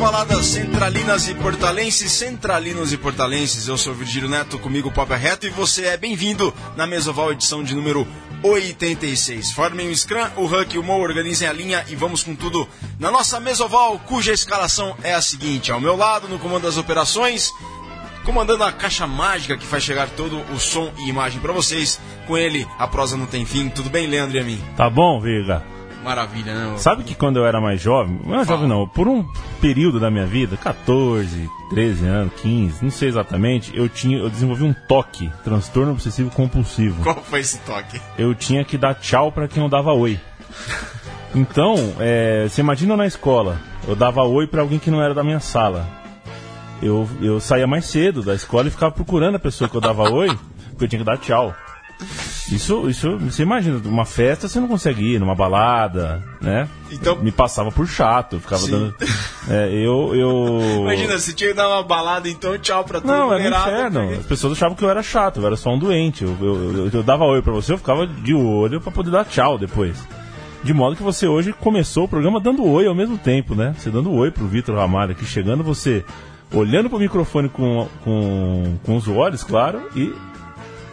baladas centralinas e portalenses, centralinos e portalenses. Eu sou Virgílio Neto, comigo Papo é Reto e você é bem-vindo na Mesoval edição de número 86. Formem o Scrum, o Huck e o Mo organizem a linha e vamos com tudo na nossa Mesoval, cuja escalação é a seguinte: ao meu lado, no comando das operações, comandando a caixa mágica que faz chegar todo o som e imagem para vocês. Com ele, a prosa não tem fim. Tudo bem, Leandro e a mim? Tá bom, Viga? Maravilha, né? Sabe que quando eu era mais jovem, não é jovem não, por um período da minha vida, 14, 13 anos, 15, não sei exatamente, eu tinha, eu desenvolvi um toque, transtorno obsessivo compulsivo. Qual foi esse toque? Eu tinha que dar tchau para quem eu dava oi. Então, é, você imagina na escola, eu dava oi para alguém que não era da minha sala. Eu, eu saía mais cedo da escola e ficava procurando a pessoa que eu dava oi, porque eu tinha que dar tchau. Isso, isso, você imagina, uma festa você não consegue ir, numa balada, né? Então- Me passava por chato, ficava Sim. dando. É, eu, eu. Imagina, você tinha que dar uma balada, então tchau pra todo Não, era um inferno. As pessoas achavam que eu era chato, eu era só um doente. Eu, eu, eu- eu dava oi pra você, eu ficava de olho pra poder dar tchau depois. De modo que você hoje começou o programa dando oi ao mesmo tempo, né? Você dando oi pro Vitor Ramalho aqui, chegando você olhando pro microfone com, com, com os olhos, claro, e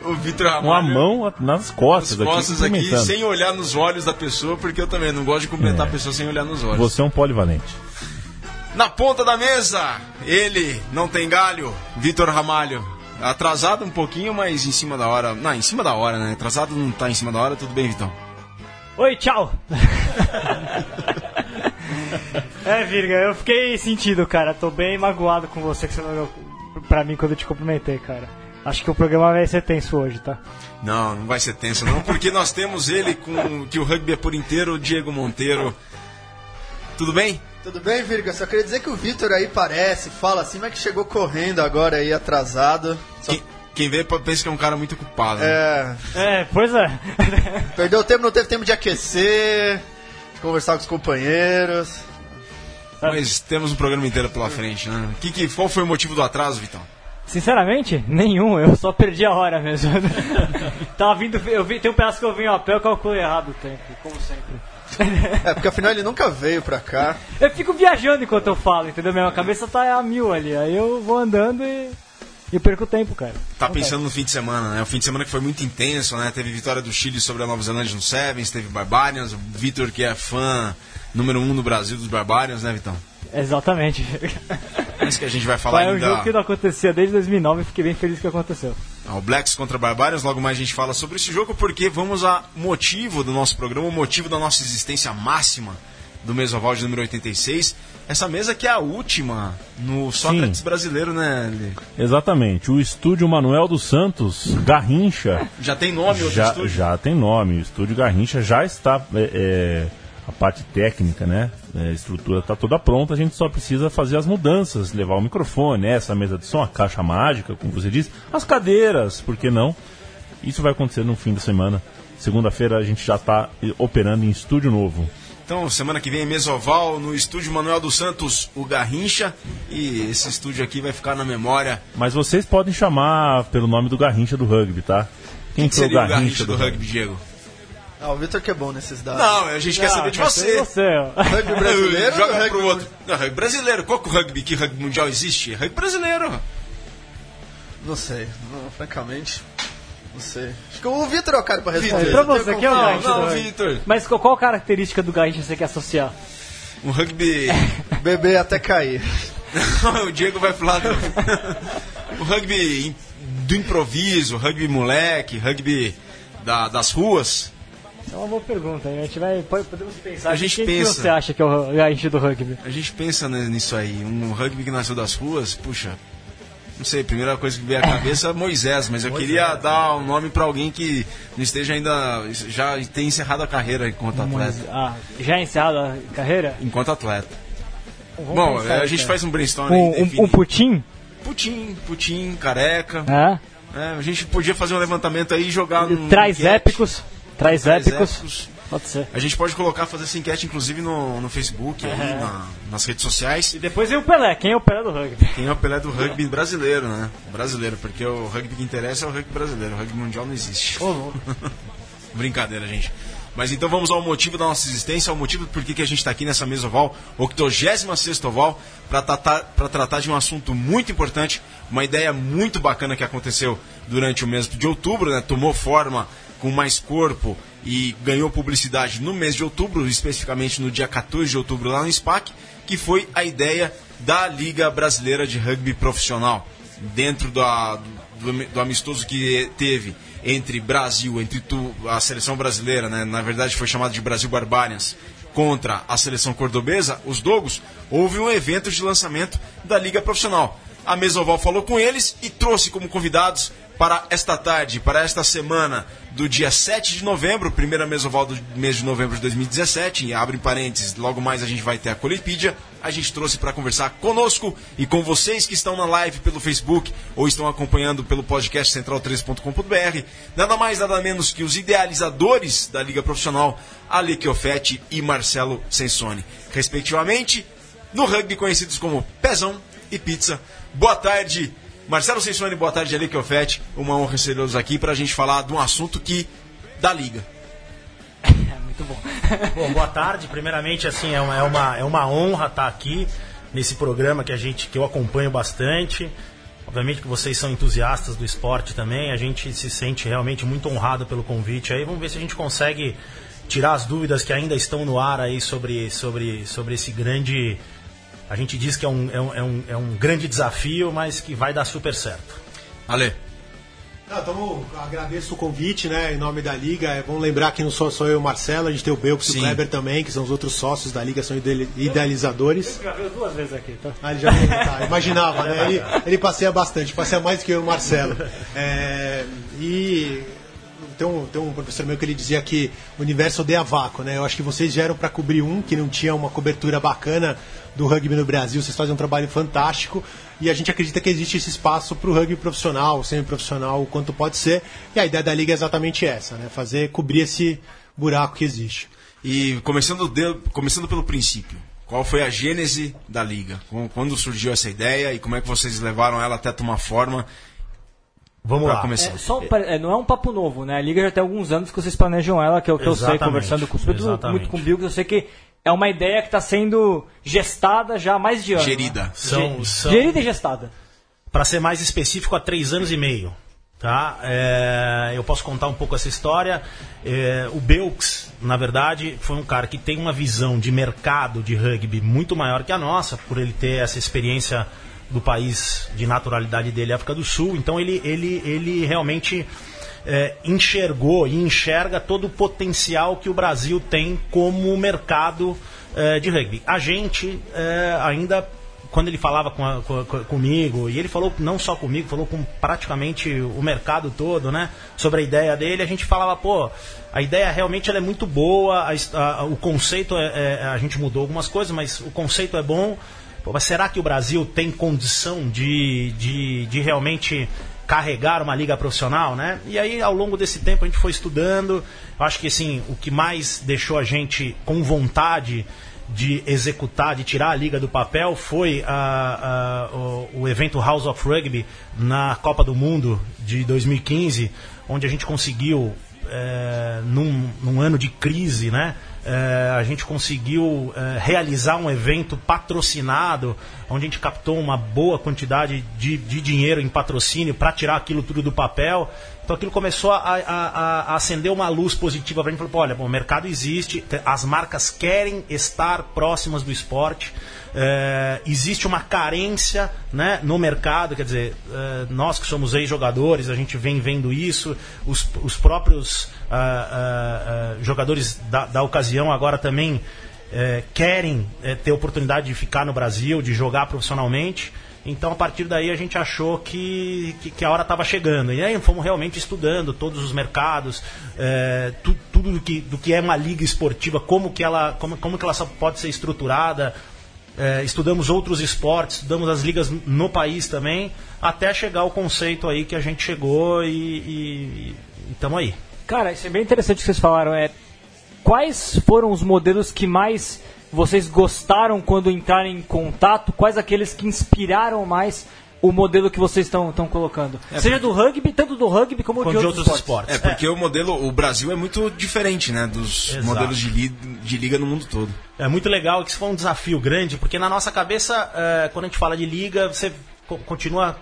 O Vitor com a Ramalho mão nas nas costas, costas aqui, cumprimentando. sem olhar nos olhos da pessoa, porque eu também não gosto de cumprimentar É. a pessoa sem olhar nos olhos. Você é um polivalente. Na ponta da mesa, ele não tem galho, Vitor Ramalho. Atrasado um pouquinho, mas em cima da hora. Não, em cima da hora, né? Atrasado não tá em cima da hora, tudo bem, Vitão? Oi, tchau! é, Virga, eu fiquei sentido, cara. Tô bem magoado com você que você não olhou pra mim quando eu te cumprimentei, cara. Acho que o programa vai ser tenso hoje, tá? Não, não vai ser tenso não, porque nós temos ele com que o rugby é por inteiro, o Diego Monteiro. Tudo bem? Tudo bem, Virga? Só queria dizer que o Vitor aí parece, fala assim, mas que chegou correndo agora aí, atrasado. Só- Quem, quem vê pensa que é um cara muito ocupado. né? É, É, pois é. perdeu tempo, não teve tempo de aquecer, de conversar com os companheiros. Mas temos um programa inteiro pela frente, né? Que, que, qual foi o motivo do atraso, Vitão? Sinceramente, nenhum. Eu só perdi a hora mesmo. Tava vindo. Eu vi, tem um pedaço que eu vim a pé, eu calculei errado o tempo, como sempre. É, porque afinal ele nunca veio pra cá. Eu fico viajando enquanto eu falo, entendeu? Minha cabeça tá a mil ali. Aí eu vou andando e. E perco tempo, cara. Tá pensando no fim de semana, né? O fim de semana que foi muito intenso, né? Teve vitória do Chile sobre a Nova Zelândia no Sevens, teve Barbarians, o Vitor que é fã número um no Brasil dos Barbarians, né, Vitão? Exatamente. É isso que a gente vai falar um ainda. jogo que não acontecia desde 2009 e fiquei bem feliz que aconteceu. O Blacks contra Barbarians, logo mais a gente fala sobre esse jogo, porque vamos a motivo do nosso programa, o motivo da nossa existência máxima do Mesoval de número 86. Essa mesa que é a última no Sócrates Sim. brasileiro, né? Lê? Exatamente. O estúdio Manuel dos Santos, Garrincha, Já tem nome já, estúdio? já tem nome. O estúdio Garrincha já está. é, é, a parte técnica, né? é, A estrutura está toda pronta, a gente só precisa fazer as mudanças, levar o microfone, essa mesa de som, a caixa mágica, como você disse, as cadeiras, por que não? Isso vai acontecer no fim da semana. Segunda-feira a gente já está operando em estúdio novo. Então, semana que vem, Mesoval, no estúdio Manuel dos Santos, o Garrincha. E esse estúdio aqui vai ficar na memória. Mas vocês podem chamar pelo nome do Garrincha do rugby, tá? Quem foi seria o Garrincha do rugby, Diego? Ah, o Vitor que é bom nesses dados. Não, a gente quer saber de você. Você, ó. Rugby brasileiro Joga rugby pro outro. Não, rugby brasileiro. Qual que é o rugby? Que rugby mundial existe? Rugby brasileiro. Não sei, não, francamente, não sei. Acho que o Vitor é o cara pra responder. Vitor, pra Não você, quem é o Não, não? Vitor. Mas qual, qual característica do Garrincha você quer associar? Um rugby. Beber até cair. o Diego vai falar do. o rugby do improviso, rugby moleque, rugby da- das ruas. É uma boa pergunta, hein? A gente vai. pode- Podemos pensar. A gente quem pensa. que você acha que é o Garrincha do rugby? A gente pensa nisso aí. Um rugby que nasceu das ruas, puxa. Não sei, a primeira coisa que veio à cabeça é Moisés, mas eu queria dar um nome pra alguém que não esteja ainda. já tenha encerrado a carreira enquanto atleta. Ah, já encerrado a carreira? Enquanto atleta. Vamos Bom, a gente cara. faz um brainstorm Um, um, um putim? Putim, putim, careca. É. É, a gente podia fazer um levantamento aí e jogar. Traz enquete. épicos. Traz Traz épicos. épicos. Pode ser. A gente pode colocar, fazer essa enquete, inclusive, no, no Facebook, aí, É. na- nas redes sociais. E depois vem o Pelé. Quem é o Pelé do rugby? Quem é o Pelé do rugby brasileiro, né? Brasileiro, porque o rugby que interessa é o rugby brasileiro. O rugby mundial não existe. Louco. Brincadeira, gente. Mas então vamos ao motivo da nossa existência, ao motivo por que a gente está aqui nessa mesa oval, 86 oval, para tratar, tratar de um assunto muito importante, uma ideia muito bacana que aconteceu durante o mês de outubro, né? tomou forma com mais corpo e ganhou publicidade no mês de outubro, especificamente no dia 14 de outubro lá no SPAC, que foi a ideia da Liga Brasileira de Rugby Profissional. Dentro do, do, do amistoso que teve entre Brasil, entre tu, a seleção brasileira, né? na verdade foi chamado de Brasil Barbarians, contra a seleção cordobesa, os Dogos, houve um evento de lançamento da Liga Profissional. A Mesoval falou com eles e trouxe como convidados para esta tarde, para esta semana do dia 7 de novembro, primeira mesoval do mês de novembro de 2017, e abre parênteses, logo mais a gente vai ter a Colipídia, a gente trouxe para conversar conosco e com vocês que estão na live pelo Facebook ou estão acompanhando pelo podcast central3.com.br, nada mais nada menos que os idealizadores da Liga Profissional, Ale Chiofetti e Marcelo Sensoni, respectivamente, no rugby conhecidos como Pezão e Pizza. Boa tarde, Marcelo Sensoni, boa tarde, Ali Ofete. Uma honra recebê-los aqui para a gente falar de um assunto que da liga. Muito bom. bom, boa tarde. Primeiramente, assim, é uma, é uma, é uma honra estar aqui nesse programa que a gente que eu acompanho bastante. Obviamente que vocês são entusiastas do esporte também. A gente se sente realmente muito honrado pelo convite. Aí vamos ver se a gente consegue tirar as dúvidas que ainda estão no ar aí sobre, sobre, sobre esse grande a gente diz que é um, é um, é um, é um grande desafio, mas que vai dar super certo. Ale. Não, então, agradeço o convite, né, em nome da Liga. É bom lembrar que não sou só eu e o Marcelo, a gente tem o Belks e o Kleber também, que são os outros sócios da Liga, são idealizadores. Ele já veio duas vezes aqui, tá? Ah, ele já veio, tá, imaginava, né? Ele, ele passeia bastante, passeia mais do que eu e o Marcelo. É, e tem um, tem um professor meu que ele dizia que o universo odeia vácuo, né? Eu acho que vocês vieram para cobrir um que não tinha uma cobertura bacana do rugby no Brasil, vocês fazem um trabalho fantástico e a gente acredita que existe esse espaço para o rugby profissional, semi-profissional, o quanto pode ser. E a ideia da liga é exatamente essa, né? Fazer cobrir esse buraco que existe. E começando, de, começando pelo princípio, qual foi a gênese da liga? Quando surgiu essa ideia e como é que vocês levaram ela até tomar forma? Vamos lá. Começar. É, só, é, não é um papo novo, né? A liga já tem alguns anos que vocês planejam ela, que é o que eu sei, conversando com, muito com o Bill, que eu sei que é uma ideia que está sendo gestada já há mais de ano. Gerida. Né? São, são, Gerida e gestada. Para ser mais específico, há três anos e meio. Tá? É, eu posso contar um pouco essa história. É, o Belks, na verdade, foi um cara que tem uma visão de mercado de rugby muito maior que a nossa, por ele ter essa experiência do país de naturalidade dele, África do Sul. Então ele, ele, ele realmente é, enxergou e enxerga todo o potencial que o Brasil tem como mercado é, de rugby. A gente é, ainda quando ele falava com a, com, comigo, e ele falou não só comigo, falou com praticamente o mercado todo, né? Sobre a ideia dele, a gente falava, pô, a ideia realmente é muito boa, a, a, o conceito, é, é, a gente mudou algumas coisas, mas o conceito é bom. Pô, mas será que o Brasil tem condição de, de, de realmente carregar uma liga profissional, né? E aí, ao longo desse tempo, a gente foi estudando. Eu acho que, assim, o que mais deixou a gente com vontade de executar, de tirar a liga do papel, foi a, a, o, o, evento House of Rugby na Copa do Mundo de 2015, onde a gente conseguiu, é, num, num ano de crise, né? É, a gente conseguiu é, realizar um evento patrocinado, onde a gente captou uma boa quantidade de, de dinheiro em patrocínio para tirar aquilo tudo do papel. Então aquilo começou a, a, a acender uma luz positiva para gente. Falou, olha, bom, o mercado existe, as marcas querem estar próximas do esporte. É, existe uma carência né, no mercado, quer dizer, é, nós que somos ex-jogadores, a gente vem vendo isso, os, os próprios uh, uh, jogadores da, da, ocasião agora também é, querem é, ter oportunidade de ficar no Brasil, de jogar profissionalmente. Então, a partir daí, a gente achou que, que, que a hora estava chegando. E aí, fomos realmente estudando todos os mercados, é, tu, tudo do que, do que é uma liga esportiva, como que ela, como, como que ela pode ser estruturada. É, estudamos outros esportes, estudamos as ligas no país também, até chegar ao conceito aí que a gente chegou e estamos aí. Cara, isso é bem interessante que vocês falaram. É, quais foram os modelos que mais vocês gostaram quando entraram em contato? Quais aqueles que inspiraram mais o modelo que vocês estão colocando. É Seja do rugby, tanto do rugby como de, de outros, outros esportes. esportes. É, porque é. o modelo, o Brasil é muito diferente, né, dos Exato. modelos de, li, de liga no mundo todo. É muito legal, que isso foi um desafio grande, porque na nossa cabeça, é, quando a gente fala de liga, você continua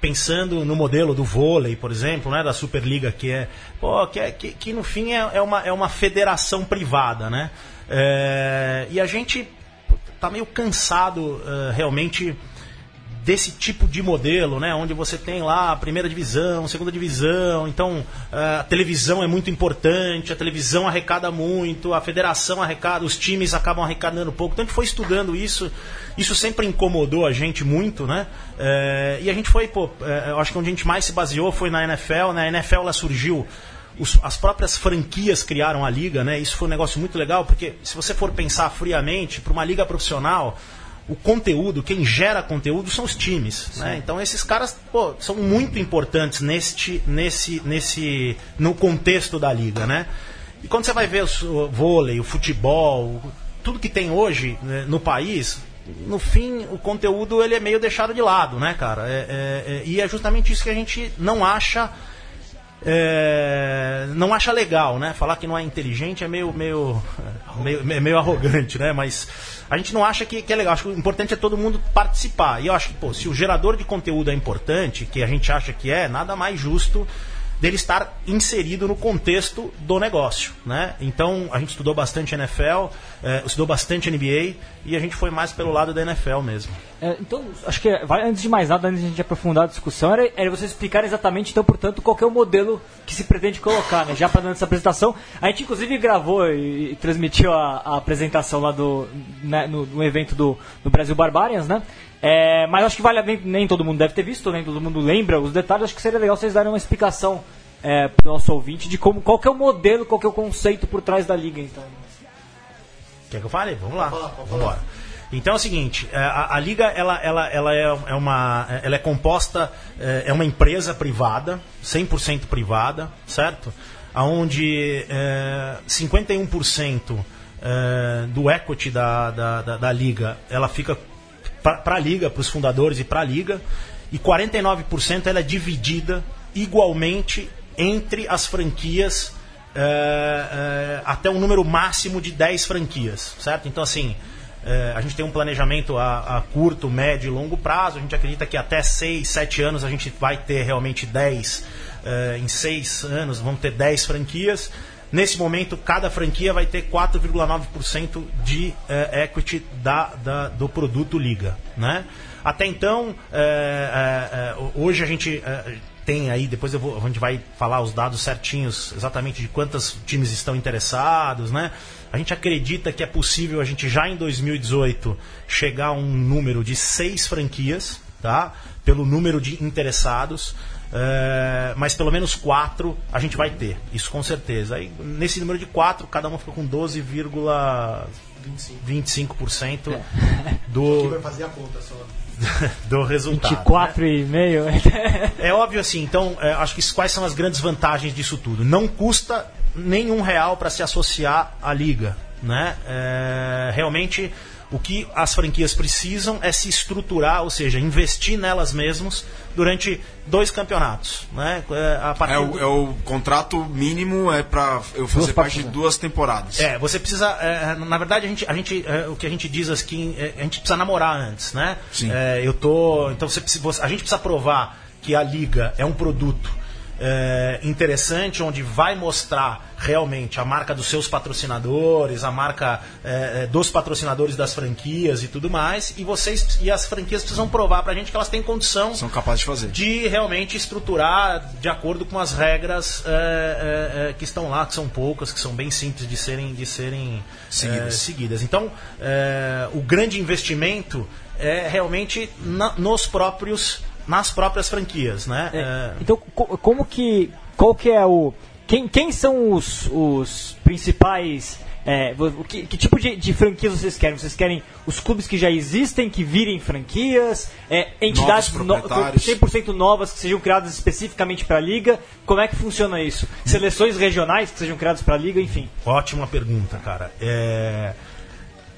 pensando no modelo do vôlei, por exemplo, né, da Superliga, que é, pô, que, é, que, que no fim é, é, uma, é uma federação privada, né? É, e a gente tá meio cansado uh, realmente desse tipo de modelo, né, onde você tem lá a primeira divisão, segunda divisão, então eh, a televisão é muito importante, a televisão arrecada muito, a federação arrecada, os times acabam arrecadando pouco. Então a gente foi estudando isso, isso sempre incomodou a gente muito, né? É, e a gente foi, pô, é, eu acho que onde a gente mais se baseou foi na NFL, né? A NFL ela surgiu os, as próprias franquias criaram a liga, né? Isso foi um negócio muito legal, porque se você for pensar friamente, para uma liga profissional, o conteúdo, quem gera conteúdo são os times. Né? Então esses caras pô, são muito importantes neste, nesse, nesse, no contexto da liga. Né? E quando você vai ver o vôlei, o futebol, tudo que tem hoje né, no país, no fim o conteúdo ele é meio deixado de lado, né, cara? É, é, é, e é justamente isso que a gente não acha. É, não acha legal, né? Falar que não é inteligente é meio, meio, meio, meio arrogante, né? Mas a gente não acha que, que é legal. Acho que o importante é todo mundo participar. E eu acho que, pô, se o gerador de conteúdo é importante, que a gente acha que é, nada mais justo dele estar inserido no contexto do negócio, né? Então a gente estudou bastante NFL, é, estudou bastante NBA e a gente foi mais pelo lado da NFL mesmo. É, então acho que vai, antes de mais nada, antes de a gente aprofundar a discussão, era, era você explicar exatamente então, portanto, qual é o modelo que se pretende colocar, né? Já para essa apresentação, a gente inclusive gravou e, e transmitiu a, a, apresentação lá do né, no, no, evento do, do Brasil Barbarians, né? É, mas acho que vale nem, nem todo mundo deve ter visto, nem todo mundo lembra os detalhes. Acho que seria legal vocês darem uma explicação é, para o nosso ouvinte de como, qual que é o modelo, qual que é o conceito por trás da liga. Então. Quer que eu fale? Vamos lá. Vamos embora. Então é o seguinte, é, a, a, liga ela, ela, ela é, é, uma, ela é composta, é, é uma empresa privada, 100% privada, certo? Onde é, 51% é, do equity da, da, da, da liga ela fica para a liga, para os fundadores e para a liga, e 49% ela é dividida igualmente entre as franquias é, é, até um número máximo de 10 franquias, certo? Então, assim, é, a gente tem um planejamento a, a, curto, médio e longo prazo. A gente acredita que até 6, 7 anos a gente vai ter realmente 10. em 6 anos vamos ter 10 franquias. Nesse momento, cada franquia vai ter 4,9% de é, equity da, da, do produto Liga. Né? Até então, é, é, hoje a gente tem aí, depois vou, a gente vai falar os dados certinhos exatamente de quantos times estão interessados, né? A gente acredita que é possível a gente já em 2018 chegar a um número de seis franquias, tá? Pelo número de interessados. É, mas pelo menos quatro a gente vai ter, isso com certeza. Aí, nesse número de quatro, cada uma fica com 12,25% é. do. vai fazer a conta só. do resultado. 24,5. Né? é óbvio assim, então, é, acho que quais são as grandes vantagens disso tudo? Não custa nenhum real para se associar à liga. Né? É, realmente o que as franquias precisam é se estruturar, ou seja, investir nelas mesmas durante dois campeonatos. Né? É, a partir... é, o, é o contrato mínimo é para eu fazer duas parte de duas temporadas. É, você precisa. É, na verdade, a gente, a gente, é, o que a gente diz aqui, é, a gente precisa namorar antes, né? Sim. É, eu tô. Então você, a gente precisa provar que a liga é um produto é, interessante, onde vai mostrar realmente a marca dos seus patrocinadores, a marca é, dos patrocinadores das franquias e tudo mais. E vocês e as franquias precisam provar para a gente que elas têm condição são capazes de fazer de realmente estruturar de acordo com as regras é que estão lá, que são poucas, que são bem simples de serem de serem seguidas. seguidas. Então, o grande investimento é realmente na, nos próprios nas próprias franquias, né? É, é... Então, como que, qual que é o, quem, quem são os, os principais é, que, que, tipo de, de, franquias vocês querem? Vocês querem os clubes que já existem, que virem franquias, é, entidades no, 100% novas que sejam criadas especificamente para a liga? Como é que funciona isso? Seleções regionais que sejam criadas para a liga, enfim. Ótima pergunta, cara. É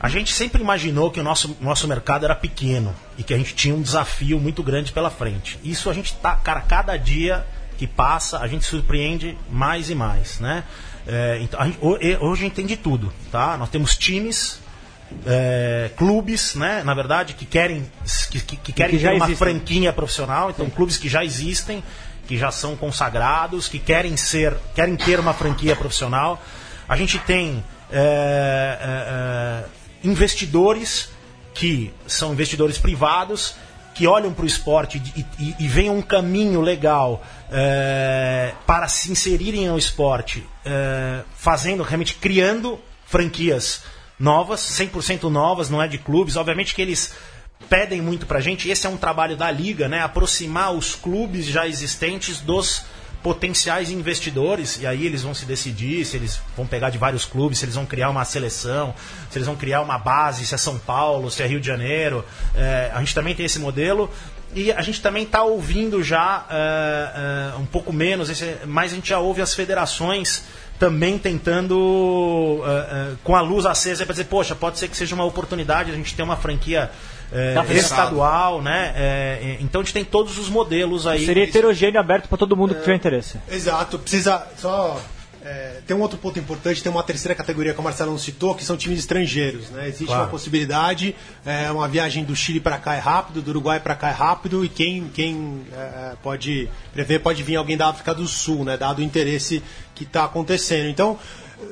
A gente sempre imaginou que o nosso, nosso mercado era pequeno e que a gente tinha um desafio muito grande pela frente. Isso a gente tá, cara, cada dia que passa, a gente surpreende mais e mais, né? É, então, a gente, hoje a gente tem de tudo, tá? Nós temos times, é, clubes, né? Na verdade, que querem que, que, que querem que ter uma existem. franquia profissional. Então, clubes que já existem, que já são consagrados, que querem ser, querem ter uma franquia profissional. A gente tem é, é, é, investidores que são investidores privados que olham para o esporte e, e, e veem um caminho legal é, para se inserirem no esporte, é, fazendo, realmente criando franquias novas, 100% novas, não é de clubes. Obviamente que eles pedem muito pra gente, esse é um trabalho da liga, né? Aproximar os clubes já existentes dos potenciais investidores, e aí eles vão se decidir se eles vão pegar de vários clubes, se eles vão criar uma seleção, se eles vão criar uma base, se é São Paulo, se é Rio de Janeiro. É, a gente também tem esse modelo. E a gente também está ouvindo já é, é, um pouco menos, esse, mas a gente já ouve as federações também tentando, é, é, com a luz acesa, para dizer, poxa, pode ser que seja uma oportunidade a gente ter uma franquia é, Tá estadual, né? É, então a gente tem todos os modelos aí. Seria heterogêneo aberto para todo mundo que tiver interesse. Exato, precisa só. é, tem um outro ponto importante, tem uma terceira categoria que o Marcelo não citou, que são times estrangeiros. Né? Existe Claro. uma possibilidade, é, uma viagem do Chile para cá é rápido, do Uruguai para cá é rápido, e quem, quem é, pode prever pode vir alguém da África do Sul, né? dado o interesse que está acontecendo. Então,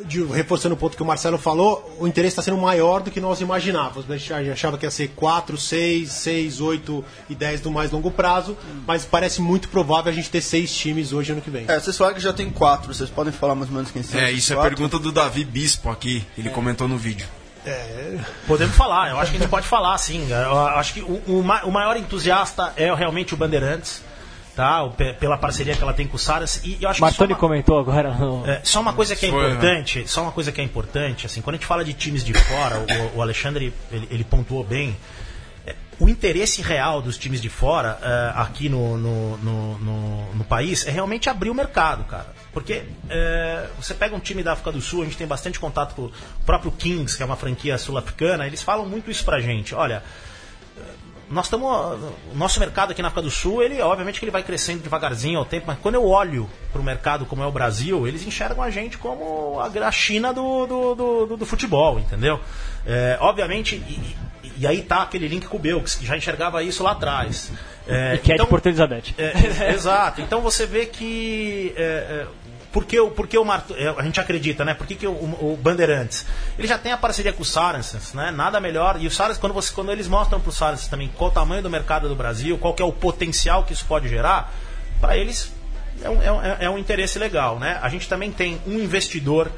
de- reforçando o ponto que o Marcelo falou, o interesse está sendo maior do que nós imaginávamos. A gente achava que ia ser 4, 6, 6, 8 e 10 do mais longo prazo, mas parece muito provável a gente ter seis times hoje ano que vem. É, vocês falaram que já tem quatro, vocês podem falar mais ou menos quem são É, isso é quatro? pergunta do Davi Bispo aqui. Ele comentou no vídeo. Podemos falar, eu acho que a gente pode falar, sim. Eu acho que o, o o maior entusiasta é realmente o Bandeirantes, tá? Pela parceria que ela tem com o Saras. E eu acho Martoni uma, comentou agora. no- é, só uma coisa que é Foi, né? importante, só uma coisa que é importante, assim, quando a gente fala de times de fora, o, o Alexandre ele, ele pontuou bem. é, O interesse real dos times de fora é, aqui no, no, no, no- no país é realmente abrir o mercado, cara. Porque é, você pega um time da África do Sul, a gente tem bastante contato com o próprio Kings, que é uma franquia sul-africana, eles falam muito isso pra gente. Olha, nós estamos. O nosso mercado aqui na África do Sul, ele obviamente que ele vai crescendo devagarzinho ao tempo, mas quando eu olho para o mercado como é o Brasil, eles enxergam a gente como a, China do, do, do, do- futebol, entendeu? É, obviamente, e, e- aí tá aquele link com o Belks, que já enxergava isso lá atrás. É, E que é de Porto Elizabeth. é, exato. Então você vê que. É, é, por que, o- é, a gente acredita, né? Por que, que o, o Bandeirantes? Ele já tem a parceria com o Saracens, né? Nada melhor. E o Saracens, quando, você, quando eles mostram para o Saracens também qual o tamanho do mercado do Brasil, qual que é o potencial que isso pode gerar, para eles é um, é, um, é um interesse legal, né? A gente também tem um investidor,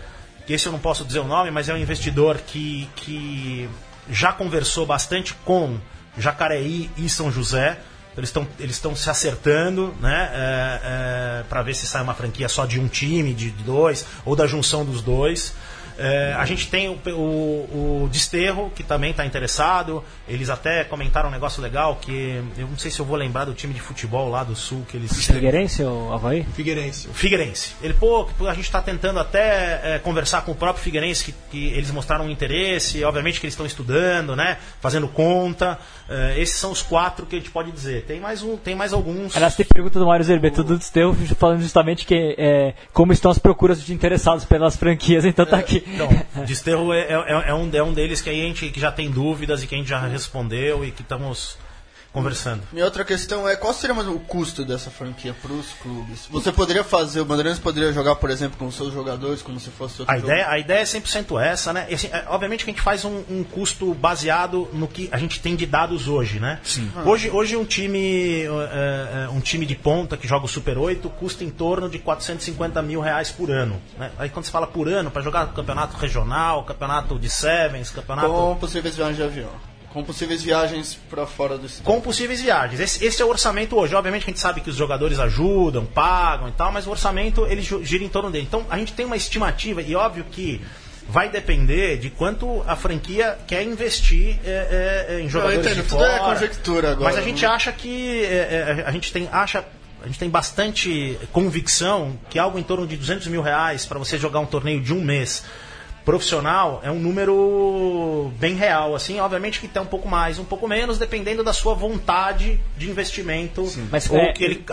que esse eu não posso dizer o nome, mas é um investidor que, que já conversou bastante com Jacareí e São José. Eles estão eles estão se acertando, né, para ver se sai uma franquia só de um time, de dois, ou da junção dos dois. É, a gente tem o, o, o Desterro, que também está interessado. Eles até comentaram um negócio legal que eu não sei se eu vou lembrar do time de futebol lá do Sul que eles Figueirense ou Havaí? Figueirense. Figueirense. Ele, pô, a gente está tentando até é, conversar com o próprio Figueirense, que, que eles mostraram um interesse, obviamente que eles estão estudando, né? Fazendo conta. É, esses são os quatro que a gente pode dizer. Tem mais um, tem mais alguns. Aliás, tem pergunta do Mário Zerbeto do Desterro falando justamente que é, como estão as procuras de interessados pelas franquias, então tá aqui. Então, Desterro é, é, é um, é um deles que a gente que já tem dúvidas e que a gente já respondeu e que estamos conversando. Minha outra questão é qual seria o custo dessa franquia para os clubes? Você poderia fazer, o Bandeirantes poderia jogar, por exemplo, com seus jogadores, como se fosse outro A jogo? ideia, a ideia é 100% essa, né? E, assim, é, obviamente que a gente faz um, um custo baseado no que a gente tem de dados hoje, né? Hoje, hoje um time é, é, um time de ponta que joga o Super 8 custa em torno de 450 mil reais por ano. né? Aí quando se fala por ano, para jogar campeonato regional, campeonato de sevens, campeonato Com possíveis viagens de avião. Com possíveis viagens para fora do estado. com possíveis viagens. Esse, esse é o orçamento hoje. Obviamente que a gente sabe que os jogadores ajudam, pagam e tal, mas o orçamento ele gira em torno dele. Então a gente tem uma estimativa e óbvio que vai depender de quanto a franquia quer investir é, é, em jogadores entendo, de tudo fora. é conjectura agora, Mas a gente né? acha que é, a gente tem acha a gente tem bastante convicção que algo em torno de 200 mil reais para você jogar um torneio de um mês profissional é um número bem real, assim, obviamente que tem um pouco mais, um pouco menos, dependendo da sua vontade de investimento Mas, ou é, que ele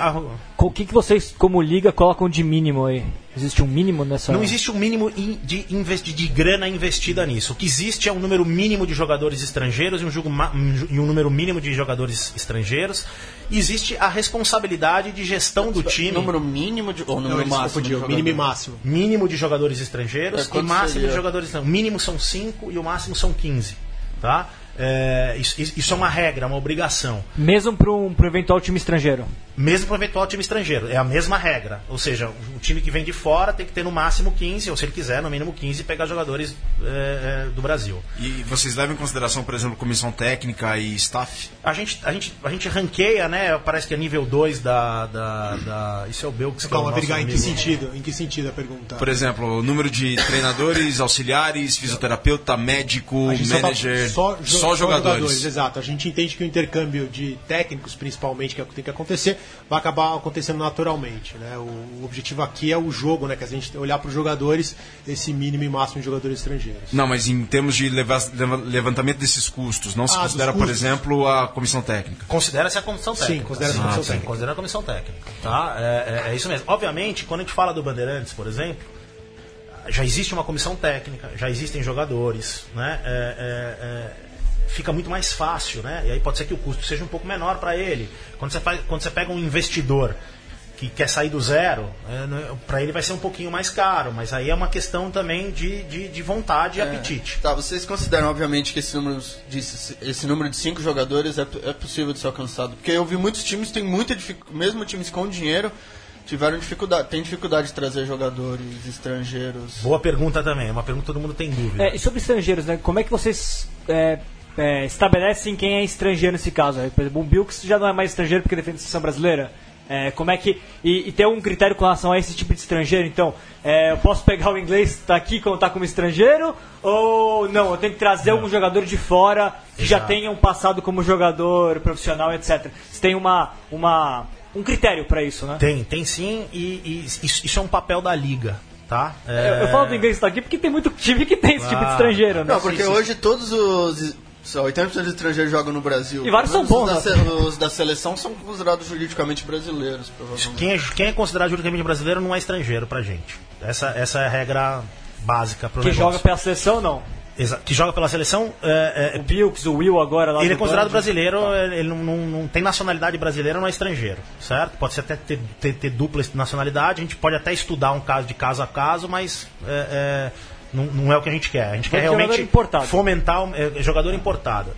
O que, que vocês, como liga, colocam de mínimo aí? Existe um mínimo nessa. Não existe um mínimo in- de, investi- de grana investida nisso. O que existe é um número mínimo de jogadores estrangeiros e um, jogo ma- um e um número mínimo de jogadores estrangeiros. E existe a responsabilidade de gestão do time. Número mínimo de, ou Não, número eles máximo? de mínimo e jogadores? máximo. mínimo de jogadores estrangeiros É, e máximo seria? de jogadores não. O mínimo são 5 e o máximo são 15. Tá? É, isso, isso é uma regra, uma obrigação. Mesmo para um, um eventual time estrangeiro. Mesmo para o eventual time estrangeiro. É a mesma regra. Ou seja, o time que vem de fora tem que ter no máximo 15, ou se ele quiser, no mínimo 15, pegar jogadores é, é, do Brasil. E vocês levam em consideração, por exemplo, comissão técnica e staff? A gente, a gente, a gente ranqueia, né? Parece que é nível 2 da, da, da. Isso é o Belks. que é o Calma, nosso Virgar, em que sentido? Em que sentido a pergunta? Por exemplo, o número de treinadores, auxiliares, fisioterapeuta, médico, gente só tá- manager, só, jo- só jogadores. Exato. A gente entende que o intercâmbio de técnicos, principalmente, que é o que tem que acontecer, vai acabar acontecendo naturalmente. Né? O, o objetivo aqui é o jogo, né? Que a gente olhar para os jogadores, esse mínimo e máximo de jogadores estrangeiros. Não, mas em termos de leva- leva- levantamento desses custos, não se Ah, considera, por exemplo, a comissão técnica. Considera-se a comissão Sim, técnica. considera-se a comissão sim, técnica. Considera a comissão técnica. Tá? É, é- é isso mesmo. Obviamente, quando a gente fala do Bandeirantes, por exemplo, já existe uma comissão técnica, já existem jogadores, né? É, é, é, fica muito mais fácil, né? E aí pode ser que o custo seja um pouco menor para ele. Quando você, faz, quando você pega um investidor que quer sair do zero, para ele vai ser um pouquinho mais caro, mas aí é uma questão também de, de, de vontade e apetite. Tá, vocês consideram, obviamente, que esse número de, esse número de cinco jogadores é, é possível de ser alcançado? Porque eu vi muitos times que têm muita dificuldade, mesmo times com dinheiro, tiveram dificuldade, tem dificuldade de trazer jogadores estrangeiros. Boa pergunta também, é uma pergunta que todo mundo tem dúvida. É, e sobre estrangeiros, né? Como é que vocês é, é, estabelecem quem é estrangeiro nesse caso? Por exemplo, o Bilks já não é mais estrangeiro porque defende a seleção brasileira. É, como é que. E, e tem um critério com relação a esse tipo de estrangeiro? Então, é, eu posso pegar o inglês que tá aqui e contar como estrangeiro? Ou não, eu tenho que trazer algum jogador de fora que já Exato. tenha um passado como jogador profissional, etc. Você tem uma, uma, um critério para isso, né? Tem, tem sim, e, e isso, isso é um papel da liga, tá? Eu, É, eu falo do inglês que tá aqui porque tem muito time que tem esse tipo de Ah, estrangeiro, né? Não, porque hoje todos os. Só 80% dos estrangeiros jogam no Brasil. E vários são bons, Os da, né? se- os da seleção são considerados juridicamente brasileiros, provavelmente. Quem é, quem é considerado juridicamente brasileiro não é estrangeiro pra gente. Essa, essa é a regra básica pro Que negócio. joga pela seleção, não. Exa- que joga pela seleção, é, é, O Bilks, o Will agora lá ele é do considerado Band. brasileiro, ele não, não- não tem nacionalidade brasileira, não é estrangeiro, certo? Pode ser até ter, ter- ter dupla nacionalidade, a gente pode até estudar um caso de caso a caso, mas é, é, não, não é o que a gente quer. A gente quer jogador realmente fomentar o é, jogador importado.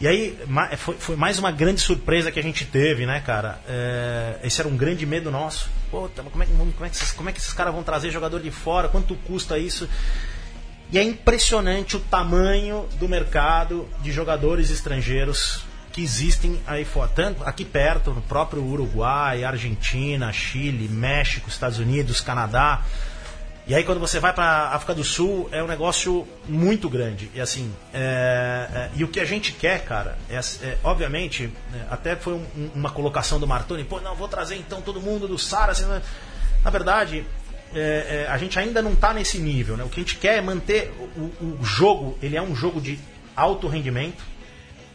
E aí, ma- foi, foi mais uma grande surpresa que a gente teve, né, cara? É, esse era um grande medo nosso. Puta, mas como é, que- como, é que esses, como é que esses caras vão trazer jogador de fora? Quanto custa isso? E é impressionante o tamanho do mercado de jogadores estrangeiros que existem aí fora. Tanto aqui perto, no próprio Uruguai, Argentina, Chile, México, Estados Unidos, Canadá. E aí quando você vai para África do Sul é um negócio muito grande. E assim, é, é, e o que a gente quer, cara, é, é, obviamente, né, até foi um- um- uma colocação do Martoni, pô, não, vou trazer então todo mundo do Sara. assim, né? na verdade, é, é, a gente ainda não está nesse nível. Né? O que a gente quer é manter o, o jogo, ele é um jogo de alto rendimento,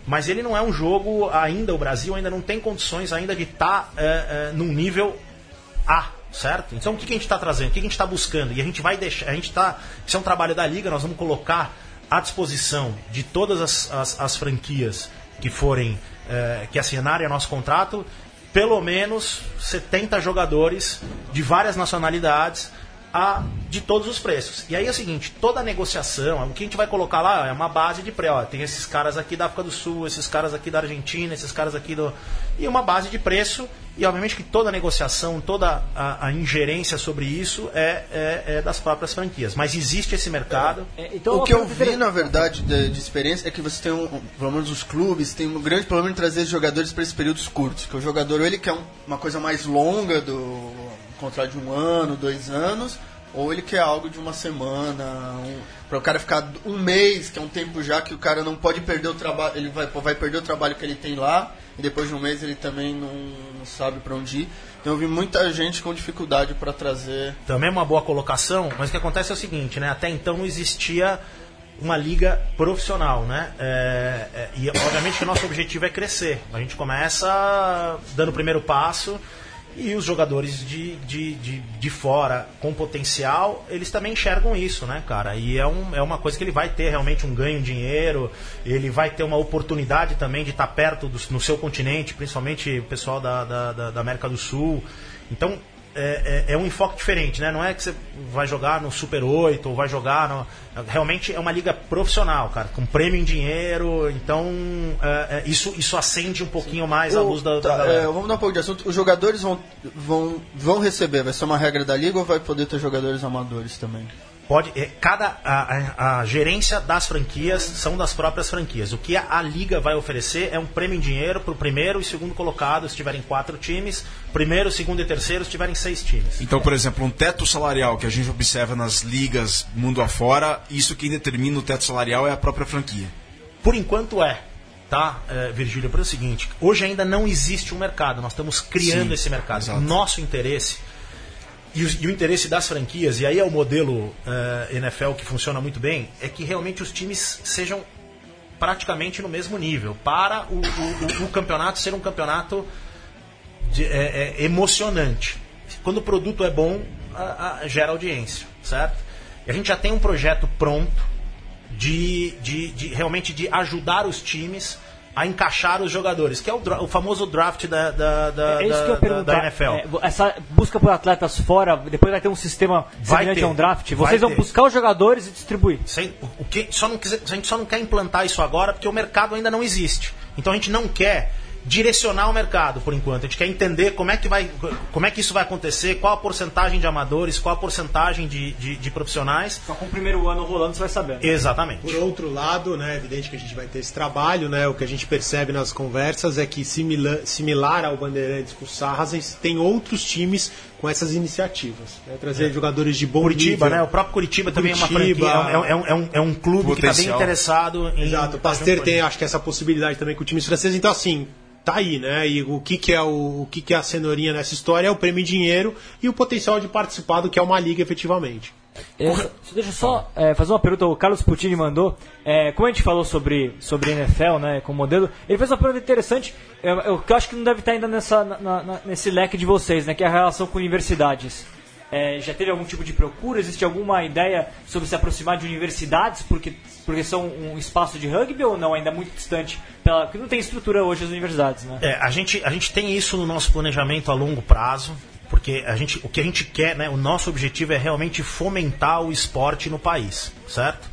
mas ele não é um jogo ainda, o Brasil ainda não tem condições ainda de estar num nível A, certo? Então o que, que a gente está trazendo? O que, que a gente está buscando? E a gente vai deixar, a gente está, isso é um trabalho da Liga, nós vamos colocar à disposição de todas as, as, as franquias que forem, eh, que assinarem nosso contrato, pelo menos 70 jogadores de várias nacionalidades a, de todos os preços. E aí é o seguinte, toda negociação, o que a gente vai colocar lá é uma base de ó, tem esses caras aqui da África do Sul, esses caras aqui da Argentina, esses caras aqui do... E uma base de preço, e obviamente que toda a negociação, toda a, a ingerência sobre isso é, é- é das próprias franquias. Mas existe esse mercado. É, então, o uma que eu vi, na verdade, de, de experiência é que você tem, um, um- pelo menos os clubes, tem um grande problema em trazer jogadores para esses períodos curtos. Que o jogador, ou ele quer um- uma coisa mais longa, do um contrato de um ano, dois anos, ou ele quer algo de uma semana, um, para o cara ficar um mês, que é um tempo já que o cara não pode perder o trabalho, ele vai, vai perder o trabalho que ele tem lá, e depois de um mês ele também não, sabe para onde ir. Então eu vi muita gente com dificuldade para trazer. Também é uma boa colocação, mas o que acontece é o seguinte, né? Até então não existia uma liga profissional, né? É, é, e obviamente que o nosso objetivo é crescer. A gente começa dando o primeiro passo e os jogadores de, de, de, de fora com potencial, eles também enxergam isso, né, cara? E é, um, é uma coisa que ele vai ter realmente um ganho de dinheiro, ele vai ter uma oportunidade também de estar perto do, no seu continente, principalmente o pessoal da, da, da América do Sul. Então, é, é, é, um enfoque diferente, né? Não é que você vai jogar no Super 8 ou vai jogar no... Realmente é uma liga profissional, cara, com prêmio em dinheiro, então é, é isso, isso acende um pouquinho mais o, a luz da, tá, da é, Vamos dar um pouco de assunto. Os jogadores vão, vão, vão receber, vai ser uma regra da liga ou vai poder ter jogadores amadores também? Pode é, cada a, a, gerência das franquias são das próprias franquias. O que a, a liga vai oferecer é um prêmio em dinheiro para o primeiro e segundo colocado se tiverem quatro times, primeiro, segundo e terceiro se tiverem seis times. Então, por exemplo, um teto salarial que a gente observa nas ligas mundo afora, isso quem determina o teto salarial é a própria franquia. Por enquanto é. Tá, é, Virgílio, para o seguinte: hoje ainda não existe um mercado, nós estamos criando Sim, esse mercado. Exato. Nosso interesse e o, e o, interesse das franquias, e aí é o modelo uh, eh, NFL que funciona muito bem, é que realmente os times sejam praticamente no mesmo nível, para o, o, o campeonato ser um campeonato de, é, é, emocionante. Quando o produto é bom, a, a, gera audiência, certo? E a gente já tem um projeto pronto de, de, de realmente de ajudar os times a encaixar os jogadores, que é o, o famoso draft da, da, da, é isso que eu da, da NFL. É, essa busca por atletas fora, depois vai ter um sistema semelhante a um draft. Vocês vão ter. buscar os jogadores e distribuir. Sem, o que, só não quiser, a gente só não quer implantar isso agora porque o mercado ainda não existe. Então a gente não quer direcionar o mercado por enquanto. A gente quer entender como é que, vai, como é que isso vai acontecer, qual a porcentagem de amadores, qual a porcentagem de, de, de profissionais. Só com o primeiro ano rolando você vai saber. Exatamente. Por outro lado, né, é evidente que a gente vai ter esse trabalho, né, o que a gente percebe nas conversas é que similar, similar ao Bandeirantes com o Sarrazens, tem outros times com essas iniciativas. Né, trazer é. jogadores de bom Curitiba, nível. né? O próprio Curitiba, Curitiba também é uma franquia, é, um, é, um, é um clube Potencial. que está bem interessado em... Exato, o Pasteur tem, acho que essa possibilidade também com times franceses, então assim, tá aí, né? E o que, que é o, o que, que é a cenourinha nessa história é o prêmio em dinheiro e o potencial de participar do que é uma liga efetivamente. É, deixa eu só é, fazer uma pergunta, o Carlos Putini mandou. É, como a gente falou sobre, sobre NFL, né, com o modelo, ele fez uma pergunta interessante, é, é, que eu acho que não deve estar ainda nessa, na, na, nesse leque de vocês, né, que é a relação com universidades. É, já teve algum tipo de procura? Existe alguma ideia sobre se aproximar de universidades porque, porque são um espaço de rugby ou não? Ainda muito distante? Pela, porque não tem estrutura hoje as universidades, né? É, a, gente, a gente tem isso no nosso planejamento a longo prazo, porque a gente, o que a gente quer, né, o nosso objetivo é realmente fomentar o esporte no país, certo?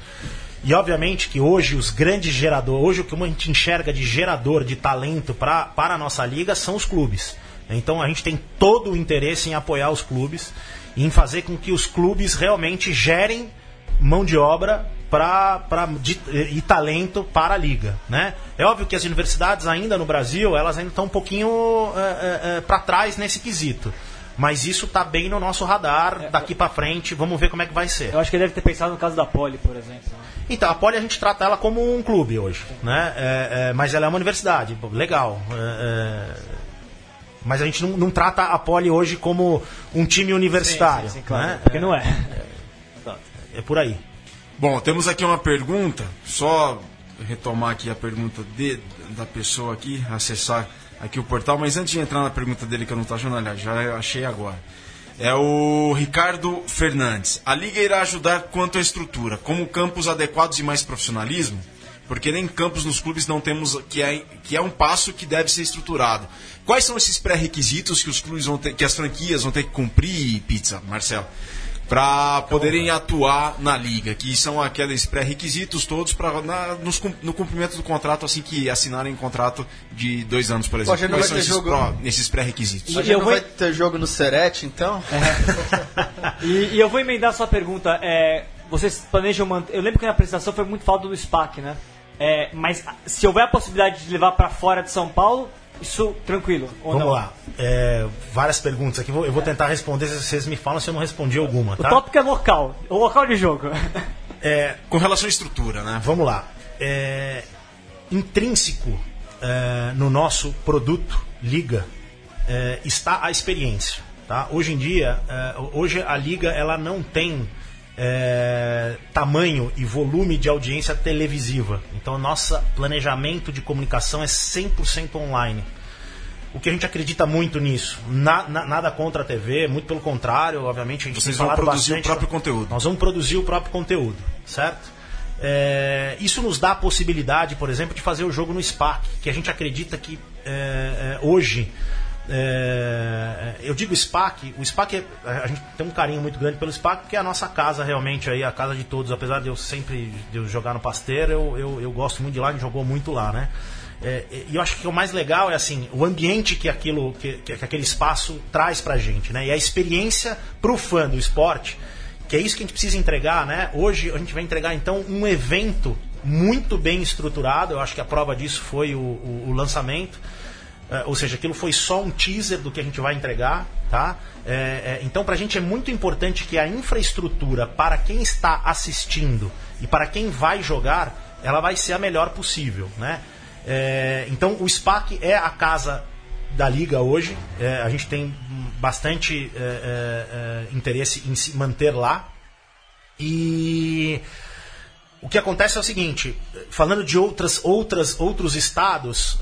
E obviamente que hoje os grandes geradores, hoje o que a gente enxerga de gerador de talento pra, para a nossa liga são os clubes. Então a gente tem todo o interesse em apoiar os clubes em fazer com que os clubes realmente gerem mão de obra pra, pra, de, e talento para a liga. Né? É óbvio que as universidades ainda no Brasil, elas ainda estão um pouquinho é, é, é para trás nesse quesito. Mas isso está bem no nosso radar, é, daqui para frente, vamos ver como é que vai ser. Eu acho que ele deve ter pensado no caso da Poli, por exemplo. Então, a Poli a gente trata ela como um clube hoje, né? É, é, mas ela é uma universidade, legal. Mas a gente não, não, trata a Poli hoje como um time universitário. Sim, sim, sim claro, né? Porque não é. é. É por aí. Bom, temos aqui uma pergunta, só retomar aqui a pergunta de, da pessoa aqui, acessar aqui o portal, mas antes de entrar na pergunta dele que eu não estou achando, aliás, já achei agora. É o Ricardo Fernandes. A Liga irá ajudar quanto à estrutura, como campos adequados e mais profissionalismo? Porque nem campos nos clubes não temos, que é, que é um passo que deve ser estruturado. Quais são esses pré-requisitos que os clubes vão ter, que as franquias vão ter que cumprir, Pizza, Marcelo? para poderem atuar na liga, que são aqueles pré-requisitos todos para no cumprimento do contrato assim que assinarem um contrato de dois anos, por exemplo. Quais são esses, jogo... esses pré-requisitos? Não vou... vai ter jogo no Serete, então? É. e, e, eu vou emendar sua pergunta. É, vocês planejam manter... Eu lembro que na apresentação foi muito falta do SPAC, né? É, mas se houver a possibilidade de levar para fora de São Paulo, isso tranquilo. Vamos não? lá. É, várias perguntas aqui. Eu vou tentar responder se vocês me falam se eu não respondi alguma. Tá? O tópico é local. O local de jogo. É, com relação à estrutura, né? Vamos lá. É, intrínseco é, no nosso produto Liga é, está a experiência. Tá? Hoje em dia, é, hoje a Liga ela não tem é, tamanho e volume de audiência televisiva. Então, nosso planejamento de comunicação é 100% online. O que a gente acredita muito nisso. Na, na, nada contra a TV, muito pelo contrário, obviamente a gente Vocês tem vão produzir bastante- o próprio conteúdo. Nós vamos produzir o próprio conteúdo, certo? É, isso nos dá a possibilidade, por exemplo, de fazer o jogo no SPAC, que a gente acredita que é, é, hoje. É, eu digo SPAC, o SPAC é- a gente tem um carinho muito grande pelo SPAC, porque é a nossa casa realmente aí, a casa de todos, apesar de eu sempre de eu jogar no Pasteiro, eu, eu, eu gosto muito de lá, a gente jogou muito lá, né? É, e eu acho que o mais legal é assim o ambiente que aquilo que, que, que aquele espaço traz pra gente, né? E a experiência pro fã do esporte, que é isso que a gente precisa entregar, né? Hoje a gente vai entregar então um evento muito bem estruturado. Eu acho que a prova disso foi o, o- o lançamento. É, ou seja, aquilo foi só um teaser do que a gente vai entregar, tá? É, é, então, para a gente é muito importante que a infraestrutura para quem está assistindo e para quem vai jogar, ela vai ser a melhor possível, né? É, então, o SPAC é a casa da liga hoje. É, a gente tem bastante é, interesse em se manter lá. E o que acontece é o seguinte, falando de outras, outras, outros estados,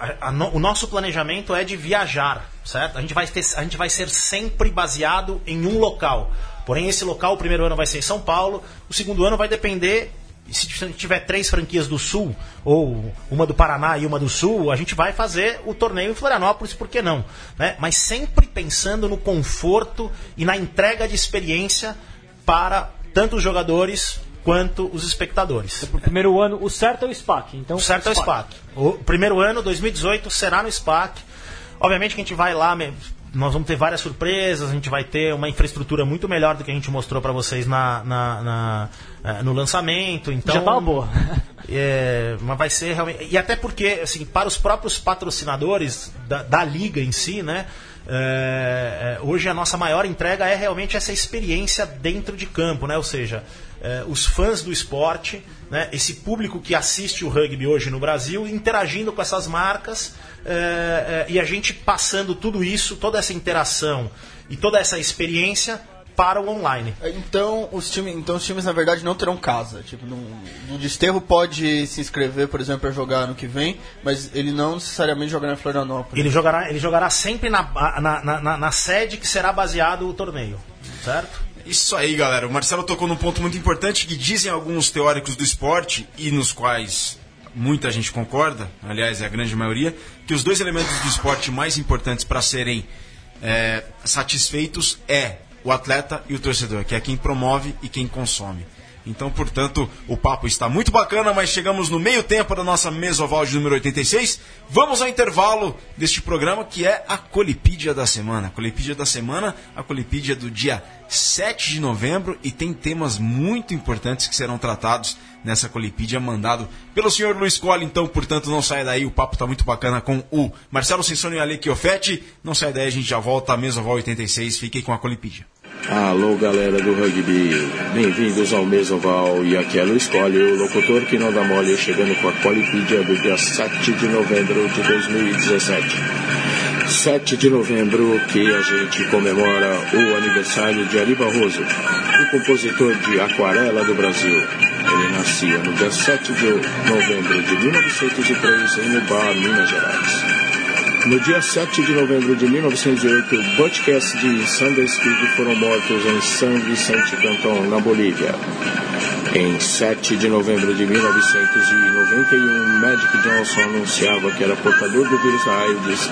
a- a o nosso planejamento é de viajar, certo? A gente, vai ter, a gente vai ser sempre baseado em um local. Porém, esse local, o primeiro ano vai ser em São Paulo, o segundo ano vai depender. Se tiver três franquias do Sul, ou uma do Paraná e uma do Sul, a gente vai fazer o torneio em Florianópolis, por que não? Né? Mas sempre pensando no conforto e na entrega de experiência para tanto os jogadores quanto os espectadores. Pro primeiro ano, o certo é o SPAC. Então, O certo é o SPAC. O primeiro ano, 2018, será no SPAC. Obviamente que a gente vai lá, nós vamos ter várias surpresas, a gente vai ter uma infraestrutura muito melhor do que a gente mostrou para vocês na, na- na, eh, no lançamento. Então, Já tá boa. é, mas vai ser realmente. E até porque, assim, para os próprios patrocinadores da, da liga em si, né? é, é, hoje a nossa maior entrega é realmente essa experiência dentro de campo, né? Ou seja, é, os fãs do esporte, né? esse público que assiste o rugby hoje no Brasil, interagindo com essas marcas é, é, e a gente passando tudo isso, toda essa interação e toda essa experiência para o online. Então os, times, então os times, na verdade, não terão casa. Tipo, no, no Desterro pode se inscrever, por exemplo, para jogar ano que vem, mas ele não necessariamente jogará em Florianópolis. Ele jogará, ele jogará sempre na, na, na, na- na sede que será baseado o torneio, certo? Isso aí, galera. O Marcelo tocou num ponto muito importante que dizem alguns teóricos do esporte e nos quais muita gente concorda, aliás, é a grande maioria, que os dois elementos do esporte mais importantes para serem é, satisfeitos é o atleta e o torcedor, que é quem promove e quem consome. Então, portanto, o papo está muito bacana, mas chegamos no meio tempo da nossa mesoval de número 86. Vamos ao intervalo deste programa que é a Colipídia da semana. A Colipídia da semana, a Colipídia do dia 7 de novembro e tem temas muito importantes que serão tratados nessa Colipídia mandado pelo senhor Luiz Cola. Então, portanto, não saia daí, o papo está muito bacana com o Marcelo Sensoni e Ale Chiofetti. Não saia daí, a gente já volta à Mesoval 86. Fiquem com a Colipídia. Alô, galera do rugby, bem-vindos ao Mesoval e aqui é Luiz Colli, o locutor que não dá mole, chegando com a Colipídia do dia 7 de novembro de 2017. 7 de novembro que a gente comemora o aniversário de Ari Barroso, o compositor de Aquarela do Brasil. Ele nascia no dia 7 de novembro de 1903 em Ubá, Minas Gerais. No dia 7 de novembro de 1908, Butch Cassidy e Speed foram mortos em San Vicente Canton, na Bolívia. Em 7 de novembro de 1991, Magic Johnson anunciava que era portador do vírus AIDS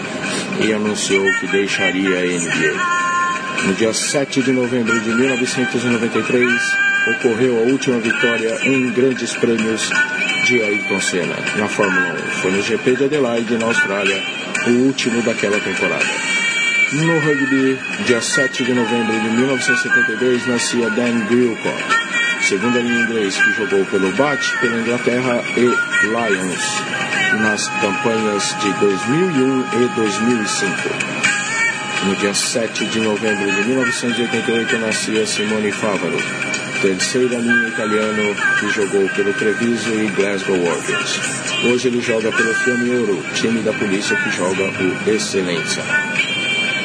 e anunciou que deixaria a NBA. No dia 7 de novembro de 1993, ocorreu a última vitória em grandes prêmios de Ayrton Senna na Fórmula 1. Foi no GP de Adelaide, na Austrália, o último daquela temporada. No rugby, dia 7 de novembro de 1972, nascia Dan Gilcott, segunda linha inglês que jogou pelo BAT, pela Inglaterra e Lions nas campanhas de 2001 e 2005. No dia 7 de novembro de 1988 nascia Simone Favaro, terceira linha italiano que jogou pelo Treviso e Glasgow Warriors. Hoje ele joga pelo Fiameiro, time da polícia que joga o Excelência.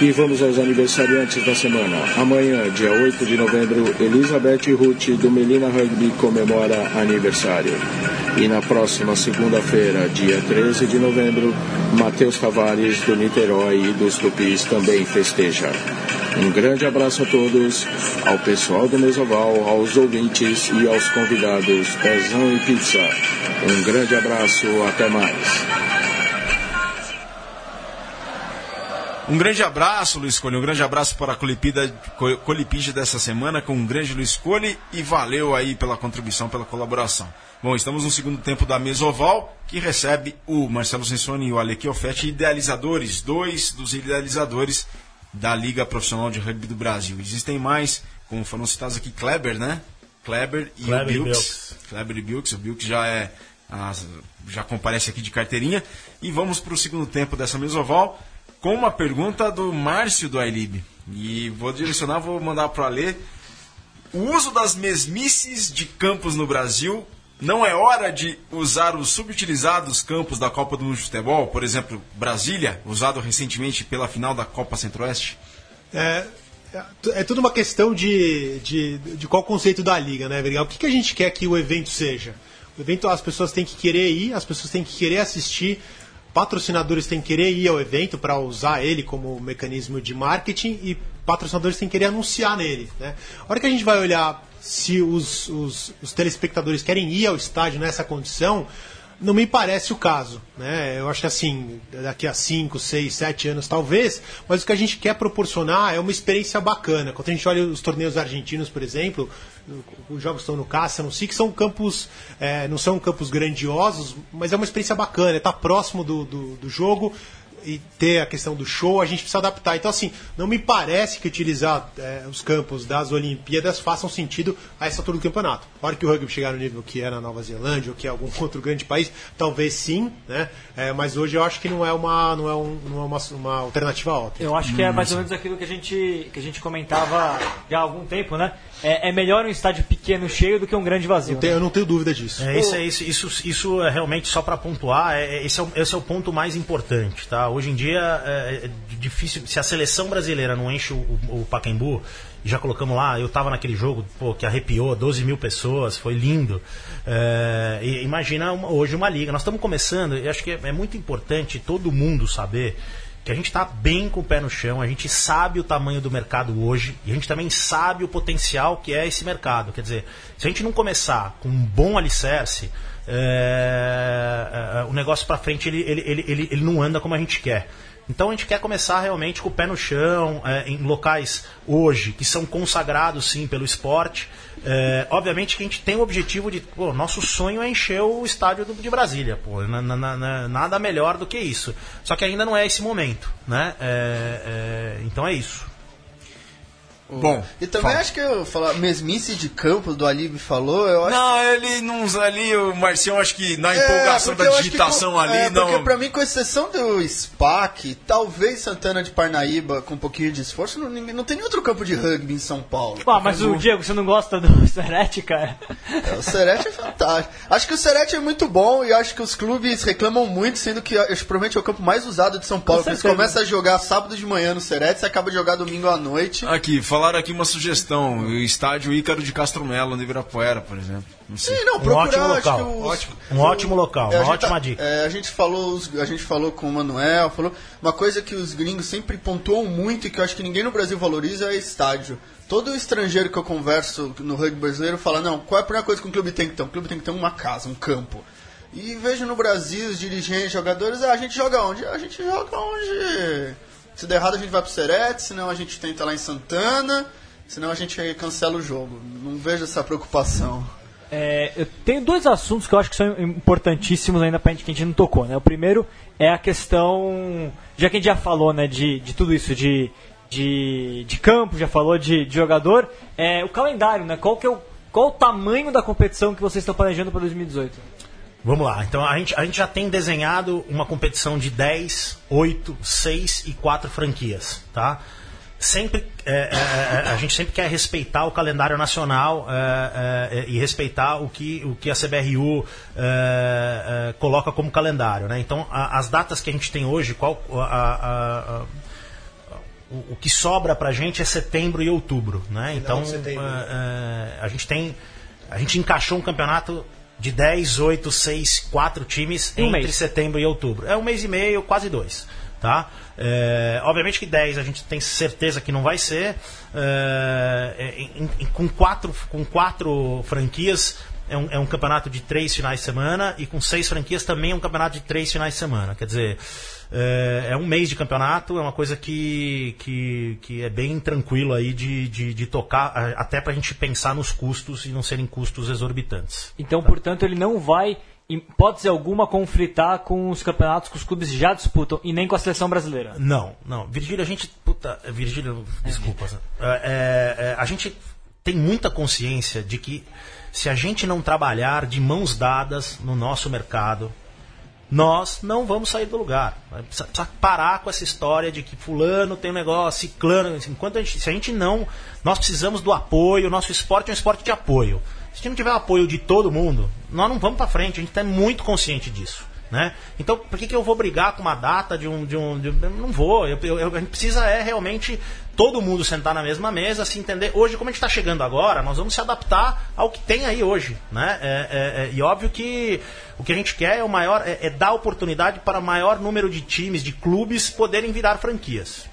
E vamos aos aniversariantes da semana. Amanhã, dia 8 de novembro, Elizabeth Ruth do Melina Rugby comemora aniversário. E na próxima segunda-feira, dia 13 de novembro, Matheus Tavares do Niterói e dos Tupis também festeja. Um grande abraço a todos, ao pessoal do Mesoval, aos ouvintes e aos convidados Pezão e Pizza. Um grande abraço, até mais. Um grande abraço, Luiz Cole. Um grande abraço para a Colipida, Co- Colipídia dessa semana com um grande Luiz Cole e valeu aí pela contribuição, pela colaboração. Bom, estamos no segundo tempo da Mesoval, que recebe o Marcelo Sensoni e o Alec Ofetti, idealizadores, dois dos idealizadores da Liga Profissional de Rugby do Brasil. Existem mais, como foram citados aqui, Kleber, né? Kleber e Kleber o Bilks. Bilks. Kleber e Bilks. O Bilks já é já comparece aqui de carteirinha. E vamos para o segundo tempo dessa Mesoval com uma pergunta do Márcio do iLib. E vou direcionar, vou mandar para ler. O uso das mesmices de campos no Brasil não é hora de usar os subutilizados campos da Copa do Mundo de Futebol, por exemplo, Brasília, usado recentemente pela final da Copa Centro-Oeste? É, é- tudo uma questão de, de, de qual conceito da liga, né, Vergal? O que, que a gente quer que o evento seja? O evento, as pessoas têm que querer ir, as pessoas têm que querer assistir, patrocinadores têm que querer ir ao evento para usar ele como mecanismo de marketing e patrocinadores têm que querer anunciar nele. Né? A hora que a gente vai olhar se os, os, os telespectadores querem ir ao estádio nessa condição, não me parece o caso. Né? Eu acho que assim, daqui a 5, 6, 7 anos talvez, mas o que a gente quer proporcionar é uma experiência bacana. Quando a gente olha os torneios argentinos, por exemplo, os jogos estão no Caça, no SIC, são campos, é, não são campos grandiosos, mas é uma experiência bacana, está próximo do, do, do jogo e ter a questão do show, a gente precisa adaptar. Então, assim, não me parece que utilizar é, os campos das Olimpíadas façam sentido a essa altura do campeonato. A hora que o rugby chegar no nível que é na Nova Zelândia ou que é algum outro grande país, talvez sim, né? É, mas hoje eu acho que não é uma, não é um, não é uma, uma alternativa óbvia. Eu acho que é mais ou menos aquilo que a gente, que a gente comentava já há algum tempo, né? É, é melhor um estádio pequeno cheio do que um grande vazio. Não tenho- né? eu não tenho dúvida disso. É, isso, é, isso, isso, isso é realmente só para pontuar, é, é- esse, é o, esse é o ponto mais importante. Tá? Hoje em dia é, é difícil. Se a seleção brasileira não enche o, o, Pacaembu, já colocamos lá, eu tava naquele jogo pô, que arrepiou 12 mil pessoas, foi lindo. É, imagina uma- hoje uma liga. Nós estamos começando, e acho que é, é muito importante todo mundo saber que a gente está bem com o pé no chão, a gente sabe o tamanho do mercado hoje e a gente também sabe o potencial que é esse mercado. Quer dizer, se a gente não começar com um bom alicerce, é, é, o negócio para frente ele, ele, ele, ele, ele não anda como a gente quer. Então a gente quer começar realmente com o pé no chão, é, em locais hoje que são consagrados sim pelo esporte. É, obviamente que a gente tem o objetivo de. Pô, nosso sonho é encher o estádio do- de Brasília. Pô, na- na- na- nada melhor do que isso. Só que ainda não é esse momento. Né? É, é, então é isso. Bom, E também fala. acho que eu falar mesmice de campo do Alib falou, eu acho Não, ele não usa ali, o Marcião, acho que na É, empolgação da digitação com- ali, é, não. Porque pra mim, com exceção do SPAC, talvez Santana de Parnaíba, com um pouquinho de esforço, não, ninguém- não tem nenhum outro campo de rugby em São Paulo. Ah, mas o Diego, você não gosta do Serete, cara? É, o Serete é fantástico. Acho que o Serete é muito bom e acho que os clubes reclamam muito, sendo que acho provavelmente é o campo mais usado de São Paulo. Com Porque você certeza. começa a jogar sábado de manhã no Serete, você acaba de jogar domingo à noite. Aqui, falaram aqui uma sugestão, o estádio Ícaro de Castro Melo, no Ibirapuera, por exemplo. Não sei. Sim, não, Um procurar, ótimo acho local. que os- Ótimo. Um ótimo local, É, a uma gente ótima tá- dica. é, a gente falou, a gente falou com o Manuel, falou uma coisa que os gringos sempre pontuam muito e que eu acho que ninguém no Brasil valoriza é estádio. Todo estrangeiro que eu converso no rugby brasileiro fala, não, qual é a primeira coisa que um clube tem que ter? Um clube tem que ter uma casa, um campo. E vejo no Brasil os dirigentes, jogadores, ah, a gente joga onde? A gente joga onde? Se der errado a gente vai pro Serete, senão a gente tenta lá em Santana, senão a gente cancela o jogo. Não vejo essa preocupação. É, eu tenho dois assuntos que eu acho que são importantíssimos ainda pra gente que a gente não tocou, né? O primeiro é a questão, já que a gente já falou, né, de, de tudo isso, de, de, de campo, já falou de, de jogador, é o calendário, né? Qual que é o, qual o tamanho da competição que vocês estão planejando para 2018? Vamos lá, então a gente, a gente já tem desenhado uma competição de 10, 8, 6 e 4 franquias, tá? sempre é, é, é, a gente sempre quer respeitar o calendário nacional é, é, e respeitar o que, o que a CBRU é, coloca como calendário. Né? Então, a, as datas que a gente tem hoje, qual, a, a, o, o, que sobra para a gente é setembro e outubro. Né? Então, a gente tem. A gente encaixou um campeonato de 10, 8, 6, 4 times um entre mês. setembro e outubro. É um mês e meio, quase dois. Tá? É, obviamente que 10 a gente tem certeza que não vai ser. É, em, em, com, quatro, com quatro franquias é um, é um, campeonato de três finais de semana e com seis franquias também é um campeonato de três finais de semana. Quer dizer, é, é um mês de campeonato, é uma coisa que, que, que é bem tranquilo aí de, de, de tocar, até para a gente pensar nos custos e não serem custos exorbitantes. Então, tá? portanto, ele não vai em hipótese alguma, conflitar com os campeonatos que os clubes já disputam e nem com a seleção brasileira. Não, não. Virgílio, a gente. Puta, Virgílio, desculpa. É, é, é, a gente tem muita consciência de que se a gente não trabalhar de mãos dadas no nosso mercado, nós não vamos sair do lugar. Precisa, precisa parar com essa história de que fulano tem um negócio, ciclano. Enquanto a gente, se a gente não. Nós precisamos do apoio, nosso esporte é um esporte de apoio. Se não tiver o apoio de todo mundo, nós não vamos para frente. A gente está muito consciente disso. Né? Então, por que, que eu vou brigar com uma data de um. De um, de não vou. Eu, eu, a gente precisa é realmente todo mundo sentar na mesma mesa, se entender. Hoje, como a gente está chegando agora, nós vamos se adaptar ao que tem aí hoje. Né? É, é, é, e óbvio que o que a gente quer é, o maior, é, é dar oportunidade para o maior número de times, de clubes, poderem virar franquias.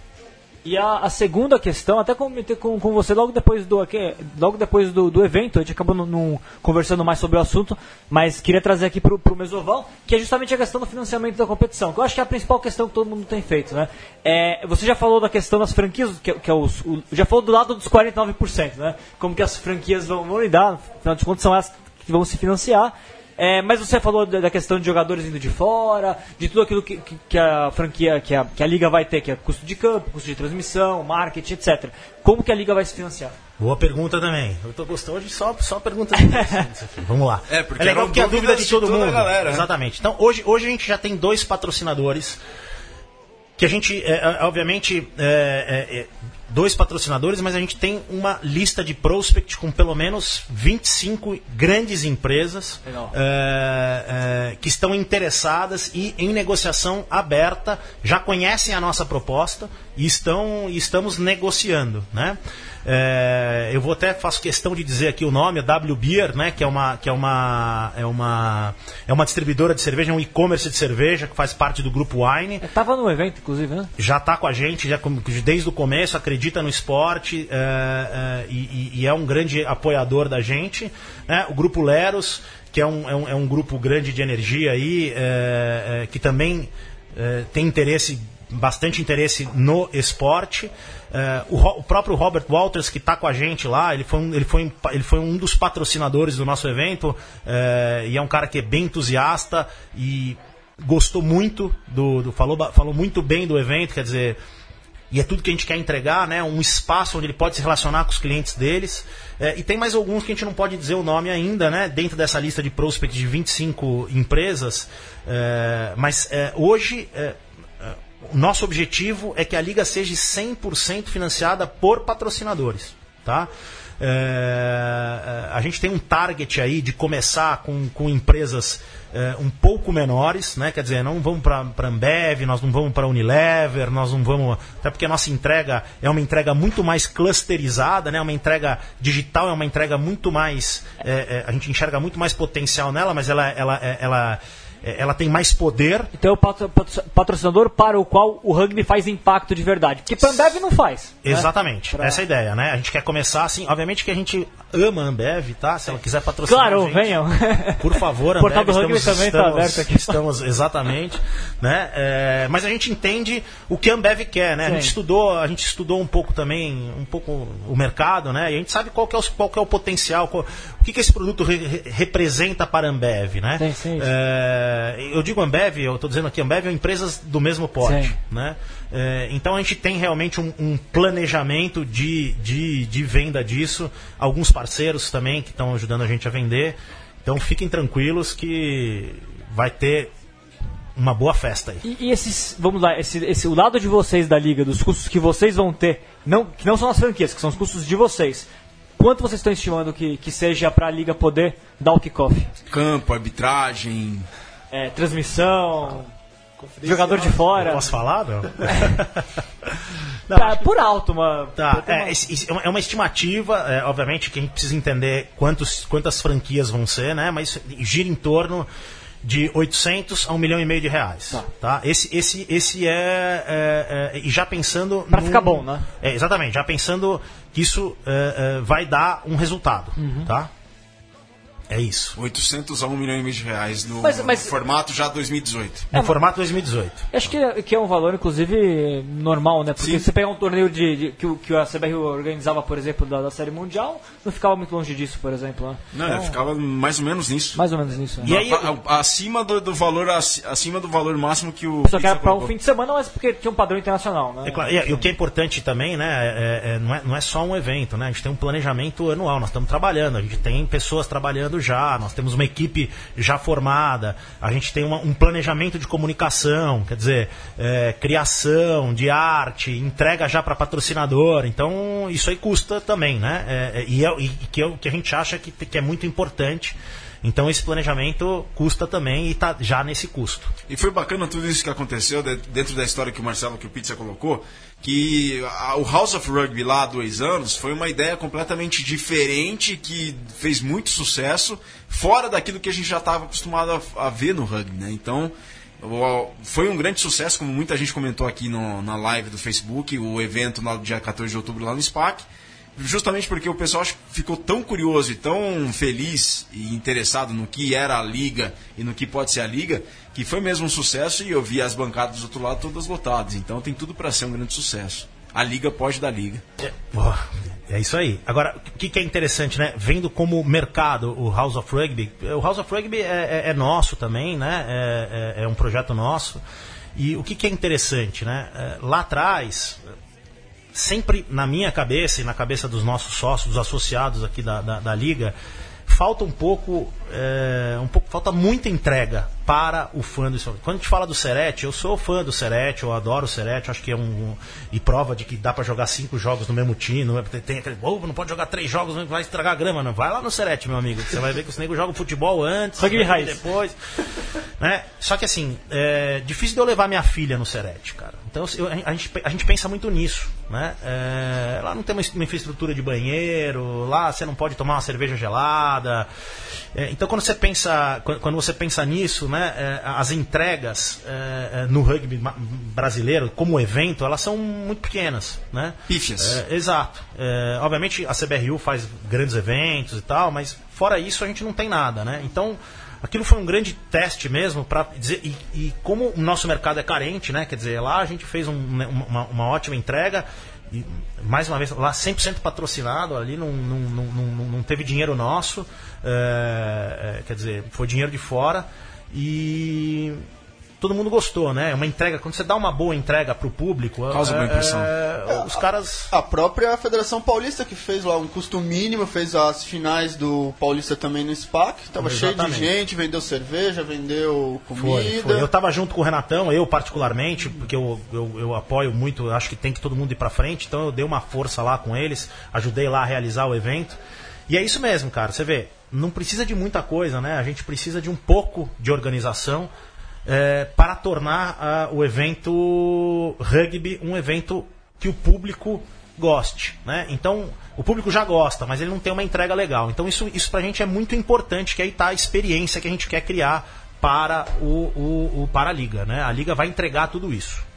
E a, a, segunda questão, até comentei com, com você logo depois do aqui, logo depois do, do evento, a gente acabou no, no, conversando mais sobre o assunto, mas queria trazer aqui para o Mesoval, que é justamente a questão do financiamento da competição, que eu acho que é a principal questão que todo mundo tem feito. Né? É, você já falou da questão das franquias, que, que é os, o, já falou do lado dos 49%, né? como que as franquias vão, vão lidar, afinal de contas são elas que vão se financiar. É, mas você falou da questão de jogadores indo de fora, de tudo aquilo que, que, que, a franquia, que a, que a liga vai ter, que é custo de campo, custo de transmissão, marketing, etc. Como que a liga vai se financiar? Boa pergunta também. Eu tô gostando hoje só, só perguntas Vamos lá. É, porque é legal porque a dúvida de todo mundo. Galera, né? Exatamente. Então, hoje, hoje a gente já tem dois patrocinadores que a gente, é, é obviamente, é, é, é dois patrocinadores, mas a gente tem uma lista de prospect com pelo menos 25 grandes empresas é, é, que estão interessadas e em negociação aberta, já conhecem a nossa proposta e estão estamos negociando, né? É, eu vou até faço questão de dizer aqui o nome, a W Beer, né, que é uma que é uma é uma é uma distribuidora de cerveja, é um e-commerce de cerveja que faz parte do grupo Wine. Estava no evento, inclusive, né? Já está com a gente, já desde o começo, acredita no esporte é, é, e, e, é um grande apoiador da gente. Né? O grupo Leros, que é um, é um, é um grupo grande de energia aí, é, que também tem interesse bastante interesse no esporte. É, o, o, próprio Robert Walters, que está com a gente lá, ele foi um, ele foi, ele foi um dos patrocinadores do nosso evento é, e é um cara que é bem entusiasta e gostou muito do, do. falou, falou muito bem do evento, quer dizer. E é tudo que a gente quer entregar, né? Um espaço onde ele pode se relacionar com os clientes deles. É, e tem mais alguns que a gente não pode dizer o nome ainda, né? Dentro dessa lista de prospect de 25 empresas. É, mas é, hoje é, o nosso objetivo é que a liga seja 100% financiada por patrocinadores, tá? É, é, a gente tem um target aí de começar com, com empresas é, um pouco menores, né? Quer dizer, não vamos para Ambev, nós não vamos para Unilever, nós não vamos. Até porque a nossa entrega é uma entrega muito mais clusterizada, né? Uma entrega digital é uma entrega muito mais. É, é, a gente enxerga muito mais potencial nela, mas ela, ela, ela, ela é, ela tem mais poder. Então é o patrocinador para o qual o rugby faz impacto de verdade. Porque para Ambev não faz. Né? Exatamente. Né? Pra... Essa é a ideia, né? A gente quer começar assim. Obviamente que a gente ama a Ambev, tá? Se ela quiser patrocinar. Claro, gente, venham. Por favor, Ambev. Portal do rugby estamos, também está aberto aqui. Estamos, exatamente. né? É, mas a gente entende o que a Ambev quer, né? A gente estudou, a gente estudou um pouco também, um pouco o mercado, né? E a gente sabe qual que é o, qual que é o potencial, qual, o que, que esse produto re, representa para a Ambev, né? Sim, sim. É, eu digo Ambev, eu estou dizendo aqui Ambev, é empresas do mesmo porte, né? É, então a gente tem realmente um, um, planejamento de, de, de venda disso, alguns parceiros também que estão ajudando a gente a vender. Então fiquem tranquilos que vai ter uma boa festa aí. E, e esses, vamos lá, esse, esse, o lado de vocês da liga, dos custos que vocês vão ter, não, que não são as franquias, que são os custos de vocês. Quanto vocês estão estimando que, que seja para a liga poder dar o kickoff? Campo, arbitragem. É, transmissão, jogador de fora. Posso falar? Não? Tá, por alto, uma. Tá, é, é uma- é uma estimativa, é, obviamente que a gente precisa entender quantos, quantas franquias vão ser, né? Mas gira em torno de 800 a 1 milhão e meio de reais. Tá. Esse, esse, esse é, é, é, E já pensando. Num- ficar bom, né? É, exatamente, já pensando que isso é, é, vai dar um resultado. Uhum. Tá? É isso. 800 a 1 milhão e meio de reais no, Mas- mas- no formato já 2018. No formato 2018. Acho que é, que é um valor, inclusive, normal, né? Porque Sim. se você pegar um torneio de, de- que, o- que a CBR organizava, por exemplo, da, da Série Mundial, não ficava muito longe disso, por exemplo. Né? Não, Então, ficava mais ou menos nisso. Mais ou menos nisso. né? E aí- A- a- acima do, do valor ac- acima do valor máximo que o Só que era Pizza para um fim de semana, mas porque tinha um padrão internacional, né? É claro, e, e o que é importante também, né, é- é- não, é, não é só um evento, né? A gente tem um planejamento anual, nós estamos trabalhando, a gente tem pessoas trabalhando já, nós temos uma equipe já formada, a gente tem uma- um planejamento de comunicação, quer dizer, é, criação de arte, entrega já para patrocinador, então isso aí custa também, né? É, é, e, é, e que é que a gente acha que, que é muito importante. Então esse planejamento custa também e está já nesse custo. E foi bacana tudo isso que aconteceu de- dentro da história que o Marcelo, que o Pizza colocou, que a- o House of Rugby lá há dois anos foi uma ideia completamente diferente que fez muito sucesso, fora daquilo que a gente já estava acostumado a, a ver no rugby, né? Então foi um grande sucesso, como muita gente comentou aqui no- na live do Facebook, o evento no dia 14 de outubro lá no SPAC. Justamente porque o pessoal ficou tão curioso e tão feliz e interessado no que era a liga e no que pode ser a liga, que foi mesmo um sucesso e eu vi as bancadas do outro lado todas lotadas. Então tem tudo para ser um grande sucesso. A liga pode dar liga. Pô, É isso aí. Agora, o que, que é interessante, né? Vendo como mercado o House of Rugby, o House of Rugby é, é- é nosso também, né? É, é- é um projeto nosso. E o que, que é interessante, né? É, lá atrás, sempre na minha cabeça e na cabeça dos nossos sócios, dos associados aqui da, da, da liga, falta um pouco, é, um pouco, falta muita entrega para o fã do esporte. Quando a gente fala do Serete, eu sou fã do Serete, eu adoro o Serete, acho que é um, e prova de que dá para jogar cinco jogos no mesmo time, não, é- tem, tem aquele, "Oh, não pode jogar três jogos, não vai estragar a grama, não. Vai lá no Serete, meu amigo, você vai ver que os negros jogam futebol antes, Rugby rugby raiz. depois, né? Só que assim, é difícil de eu levar minha filha no Serete, cara. Então eu- a, gente, a gente pensa muito nisso, né? É, lá não tem uma, uma infraestrutura de banheiro, lá você não pode tomar uma cerveja gelada. É, então quando você pensa, quando, quando você pensa nisso, né? É, as entregas é, é, no rugby brasileiro como evento, elas são muito pequenas, né? Pífias. É, exato. É, obviamente a CBRU faz grandes eventos e tal, mas fora isso a gente não tem nada, né? Então aquilo foi um grande teste mesmo para dizer e, e como o nosso mercado é carente, né? Quer dizer, lá a gente fez um- né, uma, uma ótima entrega. E, mais uma vez, lá 100% patrocinado, ali não, não, não, não, não teve dinheiro nosso, é, é, quer dizer, foi dinheiro de fora e todo mundo gostou, né? Uma entrega, quando você dá uma boa entrega pro público, Causa boa é, impressão. é, os caras A própria Federação Paulista que fez lá um custo mínimo, fez as finais do Paulista também no SPAC. Tava cheio de Exatamente. gente, vendeu cerveja, vendeu comida. Foi, foi. Eu tava junto com o Renatão, eu particularmente, porque eu, eu, eu apoio muito, acho que tem que todo mundo ir pra frente, então eu dei uma força lá com eles, ajudei lá a realizar o evento. E é isso mesmo, cara, você vê, não precisa de muita coisa, né? A gente precisa de um pouco de organização é, para tornar ah, o evento rugby um evento que o público goste, né? Então, o público já gosta, mas ele não tem uma entrega legal. Então, isso, isso pra gente é muito importante, que aí tá a experiência que a gente quer criar para o, o, o para a liga, né? A liga vai entregar tudo isso.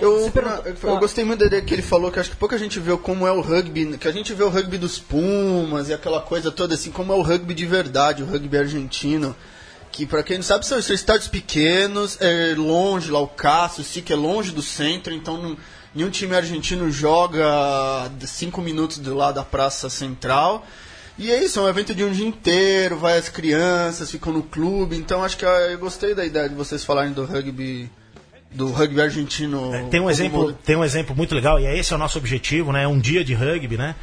Eu, Você pergunta- na- eu gostei muito dele que ele falou que acho que pouca gente vê como é o rugby, que a gente vê o rugby dos Pumas e aquela coisa toda assim, como é o rugby de verdade, o rugby argentino. Que pra quem não sabe, são, são estádios pequenos, é longe lá o Cássio, o SIC é longe do centro, então não- nenhum time argentino joga cinco minutos do lado da praça central. E é isso, é um evento de um dia inteiro, vai as crianças, ficam no clube, então acho que ah, eu gostei da ideia de vocês falarem do rugby do rugby argentino. Tem um exemplo, modo- tem um exemplo muito legal e é esse é o nosso objetivo, né? Um dia de rugby, né?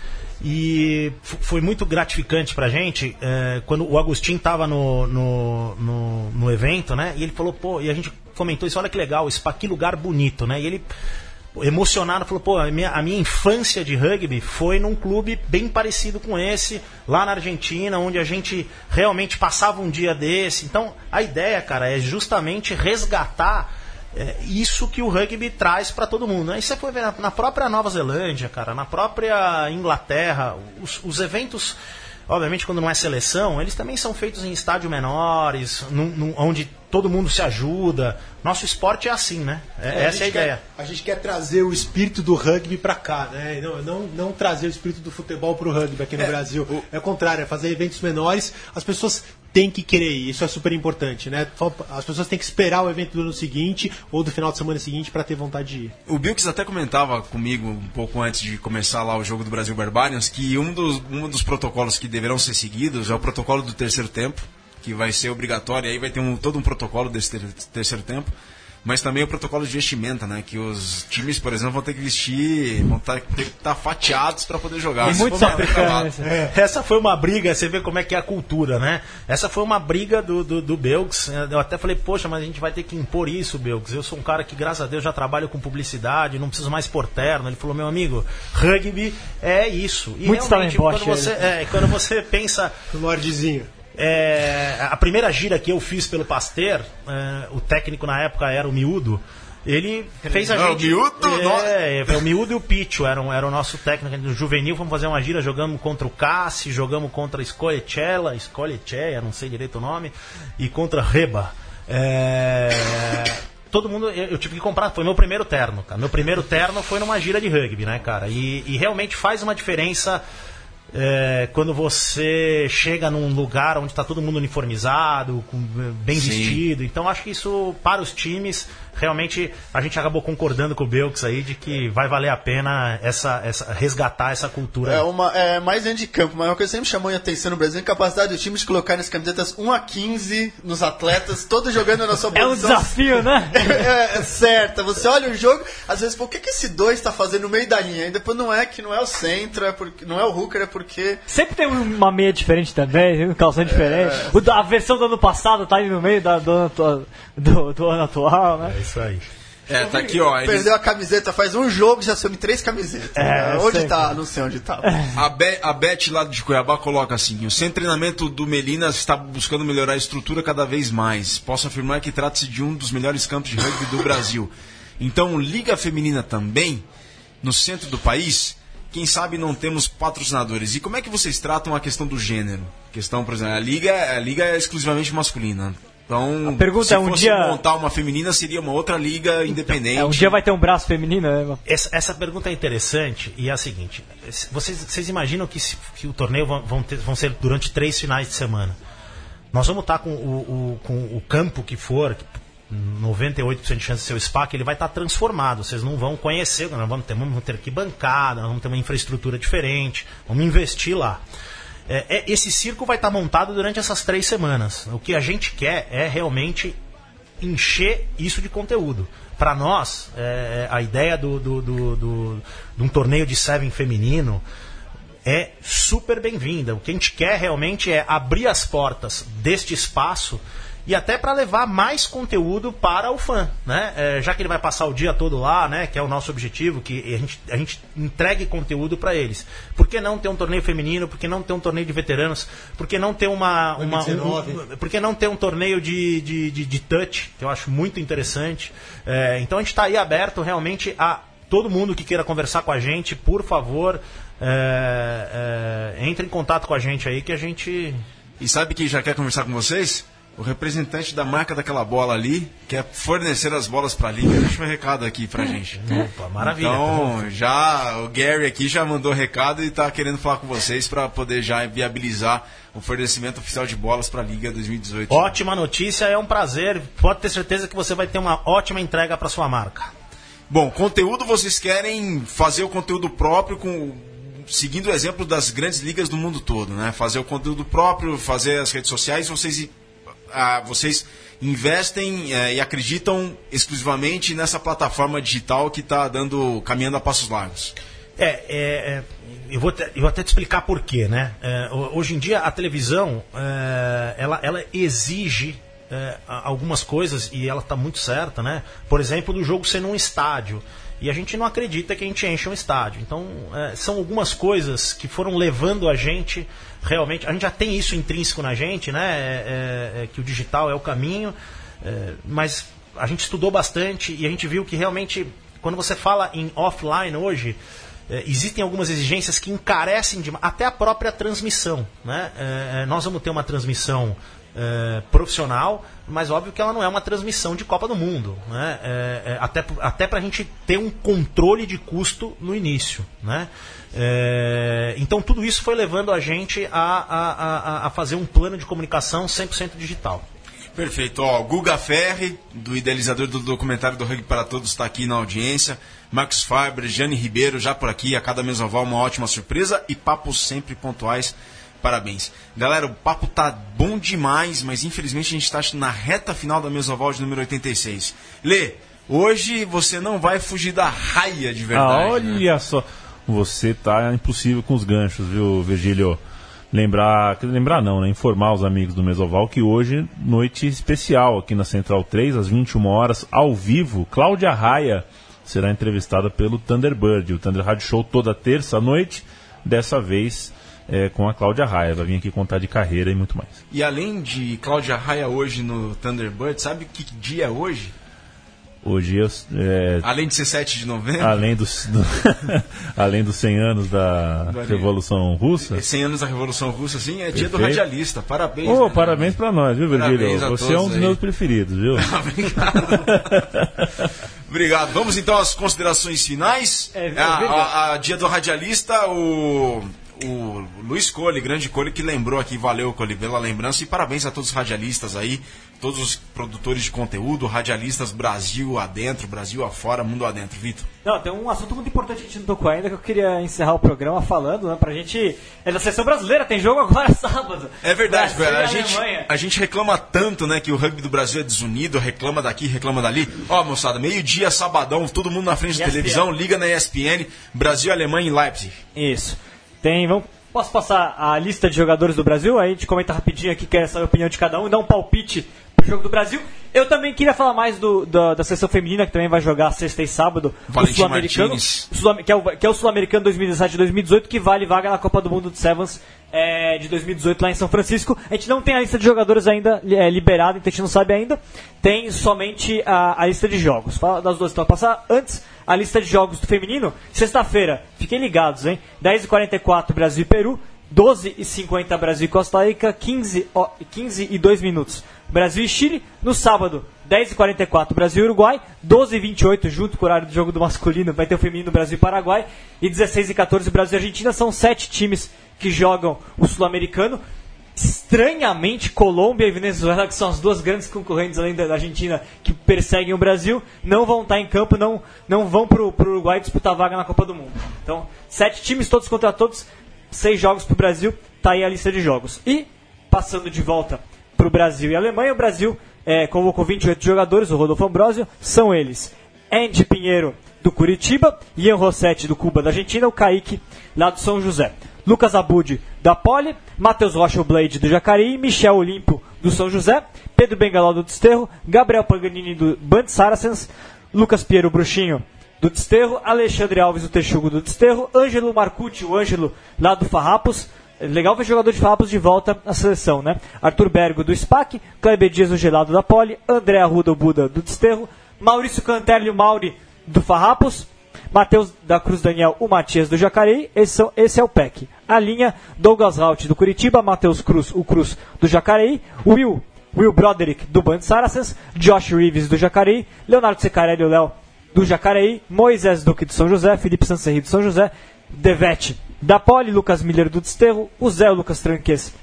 E foi muito gratificante pra gente eh, quando o Agostinho tava no, no, no, no evento, né? E ele falou, pô, e a gente comentou isso, olha que legal, Spa, que lugar bonito, né? E ele emocionado, falou, pô, a minha, a minha infância de rugby foi num clube bem parecido com esse, lá na Argentina, onde a gente realmente passava um dia desse. Então, a ideia, cara, é justamente resgatar é, isso que o rugby traz para todo mundo. Aí você foi ver na, na, própria Nova Zelândia, cara, na própria Inglaterra, os, os eventos obviamente quando não é seleção, eles também são feitos em estádio menores, num, num, onde todo mundo se ajuda. Nosso esporte é assim, né? É, é, essa é a ideia. Quer, a gente quer trazer o espírito do rugby para cá, né? Não, não, não trazer o espírito do futebol para o rugby aqui no é, Brasil. O... É o contrário, é fazer eventos menores. As pessoas têm que querer ir, isso é super importante, né? As pessoas têm que esperar o evento do ano seguinte ou do final de semana seguinte para ter vontade de ir. O Bilks até comentava comigo um pouco antes de começar lá o jogo do Brasil Barbarians que um dos, um dos protocolos que deverão ser seguidos é o protocolo do terceiro tempo que vai ser obrigatório, aí vai ter um, todo um protocolo desse ter, terceiro tempo mas também o protocolo de vestimenta, né? Que os times, por exemplo, vão ter que vestir, vão tá, ter que estar tá fatiados para poder jogar. Tem muitos africanos. É. Essa foi uma briga, você vê como é que é a cultura, né? Essa foi uma briga do, do, do Belks. Eu até falei, poxa, mas a gente vai ter que impor isso, Belks. Eu sou um cara que, graças a Deus, já trabalho com publicidade, não preciso mais por terno. Ele falou, meu amigo, rugby é isso. E Muitos realmente, quando você, é, quando você pensa. Lordezinho. É, a primeira gira que eu fiz pelo Pasteur, é, o técnico na época era o Miúdo. Ele fez a não, gente. O miúdo, é, é, o Miúdo e o Picho eram, era o nosso técnico do juvenil. Fomos fazer uma gira, jogamos contra o Cassi, jogamos contra a Scolecella, Scolecea, não sei direito o nome, e contra Reba. É, todo mundo, eu, eu, tive que comprar, foi meu primeiro terno, cara. Meu primeiro terno foi numa gira de rugby, né, cara? E, e realmente faz uma diferença é, quando você chega num lugar onde está todo mundo uniformizado, com, bem Sim. vestido. Então acho que isso, para os times, realmente a gente acabou concordando com o Belks aí de que vai valer a pena essa, essa resgatar essa cultura. É, uma, é mais dentro de campo, mas uma coisa que sempre chamou a atenção no Brasil é a capacidade dos times de colocar nas camisetas 1 a 15 nos atletas, todos jogando na sua posição. É um desafio, né? é, é certa. Você olha o jogo, às vezes, por que, que esse 2 está fazendo no meio da linha? E depois não é que não é o centro, é porque, não é o hooker, é porque. Sempre tem uma meia diferente também, um calção diferente. É... A versão do ano passado tá aí no meio da, do, do, do ano atual, né? É isso aí. É, tá aqui, ó. Eles... Perdeu a camiseta faz um jogo já assume três camisetas. É, onde tá? Não sei onde tá. A, Be a Beth lá de Cuiabá coloca assim: o centro de treinamento do Melinas está buscando melhorar a estrutura cada vez mais. Posso afirmar que trata-se de um dos melhores campos de rugby do Brasil. Então, Liga Feminina também, no centro do país, quem sabe não temos patrocinadores. E como é que vocês tratam a questão do gênero? Questão, por exemplo, a liga, a liga é exclusivamente masculina. Então, a pergunta se é um fosse dia montar uma feminina seria uma outra liga independente. É, um dia vai ter um braço feminino, né? Essa, essa pergunta é interessante e é a seguinte: vocês, vocês imaginam que, se, que o torneio vão, vão, ter, vão, ser durante três finais de semana? Nós vamos estar com o, o, com o campo que for, 98% de chance de ser o SPA, que ele vai estar transformado. Vocês não vão conhecer, nós vamos ter, vamos ter que bancada, nós vamos ter uma infraestrutura diferente, vamos investir lá. É, é, esse circo vai estar montado durante essas três semanas. O que a gente quer é realmente encher isso de conteúdo. Para nós, é, a ideia do, do, do, do, de um torneio de Seven feminino é super bem-vinda. O que a gente quer realmente é abrir as portas deste espaço e até para levar mais conteúdo para o fã, né? É, já que ele vai passar o dia todo lá, né? Que é o nosso objetivo, que a gente, a gente entregue conteúdo para eles. Por que não ter um torneio feminino? Por que não ter um torneio de veteranos? Por que não ter uma, uma um, um, por que não ter um torneio de, de, de, de touch? Que eu acho muito interessante. É, então a gente está aí aberto realmente a todo mundo que queira conversar com a gente, por favor, é, é, entre em contato com a gente aí que a gente. E sabe quem já quer conversar com vocês? O representante da marca daquela bola ali quer fornecer as bolas para a liga. Deixa um recado aqui pra gente. Opa, maravilha. Então, já o Gary aqui já mandou recado e está querendo falar com vocês para poder já viabilizar o fornecimento oficial de bolas para a liga 2018. Ótima notícia, é um prazer. Pode ter certeza que você vai ter uma ótima entrega para sua marca. Bom, conteúdo vocês querem fazer o conteúdo próprio com seguindo o exemplo das grandes ligas do mundo todo, né? Fazer o conteúdo próprio, fazer as redes sociais, vocês vocês investem é, e acreditam exclusivamente nessa plataforma digital que está dando caminhando a passos largos. É, é, é eu, vou te, eu vou até te explicar por quê, né? É, hoje em dia a televisão é, ela, ela exige é, algumas coisas, e ela está muito certa, né? Por exemplo, do jogo ser num estádio. E a gente não acredita que a gente enche um estádio. Então, são algumas coisas que foram levando a gente realmente. A gente já tem isso intrínseco na gente, né? É, é, é que o digital é o caminho, é, mas a gente estudou bastante e a gente viu que realmente, quando você fala em offline hoje, é, existem algumas exigências que encarecem demais, até a própria transmissão. Né? Nós vamos ter uma transmissão é, profissional, mas óbvio que ela não é uma transmissão de Copa do Mundo. Né? É, é, até até para a gente ter um controle de custo no início. Né? É, então tudo isso foi levando a gente a, a, a, a fazer um plano de comunicação 100% digital. Perfeito. Ó, Guga Ferri, do idealizador do documentário do Rugby para Todos, está aqui na audiência. Marcos Faber, Jane Ribeiro, já por aqui, a cada mesoval uma ótima surpresa e papos sempre pontuais. Parabéns. Galera, o papo tá bom demais, mas infelizmente a gente está na reta final da mesoval de número 86. Lê, hoje você não vai fugir da raia de Ah, verdade. né? olha só. Você tá impossível com os ganchos, viu, Virgílio? Lembrar, lembrar não, né? Informar os amigos do Mesoval que hoje, noite especial aqui na Central 3, às 21 horas, ao vivo, Cláudia Raia será entrevistada pelo Thunderbird, o Thunder Rádio Show toda terça à noite, dessa vez é, com a Cláudia Raia. Vai vir aqui contar de carreira e muito mais. E além de Cláudia Raia hoje no Thunderbird, sabe que dia é hoje? Hoje, eu, é, Além de ser 7 de novembro, além, dos, do- além dos 100 anos da Do- Revolução Russa, 100 anos da Revolução Russa, assim, é dia do Perfeito. radialista. Parabéns. Ô, né? parabéns pra nós, viu, Virgílio? Você é um dos aí. meus preferidos, viu? Obrigado. Vamos então às considerações finais. É, é a, a- a dia do radialista, o, o Luiz Cole, grande Cole, que lembrou aqui, valeu, Cole, pela lembrança. E parabéns a todos os radialistas aí, todos os produtores de conteúdo, radialistas Brasil adentro, Brasil afora, mundo adentro. Vitor. Não, tem um assunto muito importante que a gente não tocou ainda que eu queria encerrar o programa falando, né? Pra gente. É da seleção brasileira, tem jogo agora sábado. É verdade, Brasil velho. A e gente, Alemanha. a gente reclama tanto, né, que o rugby do Brasil é desunido, reclama daqui, reclama dali. Ó, moçada, meio-dia, sabadão, todo mundo na frente da televisão, liga na ESPN, Brasil e Alemanha em Leipzig. Isso. Tem. Vamos, posso passar a lista de jogadores do Brasil? Aí a gente comenta rapidinho aqui, quer saber a opinião de cada um, dar um palpite pro jogo do Brasil. Eu também queria falar mais do, da, da seleção feminina, que também vai jogar sexta e sábado. Valentim o Sul-Americano. Sul- Que é o, que é o Sul-Americano 2017 e 2018, que vale vaga na Copa do Mundo de Sevens é, de 2018 lá em São Francisco. A gente não tem a lista de jogadores ainda é, liberada, então a gente não sabe ainda. Tem somente a, a lista de jogos. Fala das duas, então, passar antes a lista de jogos do feminino. Sexta-feira, fiquem ligados, hein? 10h44 Brasil e Peru. 12 e 50 Brasil e Costa Rica, 15, ó, 15 e 2 minutos Brasil e Chile. No sábado, 10 e 44 Brasil e Uruguai, 12 e 28 junto com o horário do jogo do masculino, vai ter o feminino Brasil e Paraguai, e 16 e 14 Brasil e Argentina. São sete times que jogam o sul-americano. Estranhamente, Colômbia e Venezuela, que são as duas grandes concorrentes além da Argentina que perseguem o Brasil, não vão estar em campo, não, não vão para o Uruguai disputar vaga na Copa do Mundo. Então, sete times, todos contra todos, seis jogos para o Brasil, tá aí a lista de jogos. E, passando de volta para o Brasil e Alemanha, o Brasil é, convocou 28 jogadores, o Rodolfo Ambrosio, são eles Andy Pinheiro, do Curitiba, Ian Rossetti, do Cuba, da Argentina, o Kaique, lá do São José. Lucas Abud, da Poli, Matheus Rocha, Blade, do Jacareí, Michel Olimpo, do São José, Pedro Bengaló, do Desterro, Gabriel Paganini, do Band Saracens, Lucas Piero Bruxinho, do Desterro, Alexandre Alves, do Texugo, do Desterro, Ângelo Marcucci, o Ângelo, lá do Farrapos, Legal ver jogador de Farrapos de volta à seleção, né? Arthur Bergo do SPAC, Kleber Dias do Gelado da Poli, André Arruda Buda do Desterro, Maurício Cantelli o Mauri do Farrapos, Matheus da Cruz Daniel, o Matias do Jacareí, esse, são- esse é o PEC. A linha, Douglas Raut do Curitiba, Matheus Cruz, o Cruz do Jacareí, Will, Will Broderick do Band Saracens, Josh Reeves do Jacareí, Leonardo Secarelli, o Léo do Jacareí, Moisés Duque do São José, Felipe Sancerri do São José, Devete da Poli, Lucas Miller do Desterro, o Zé Lucas Tranques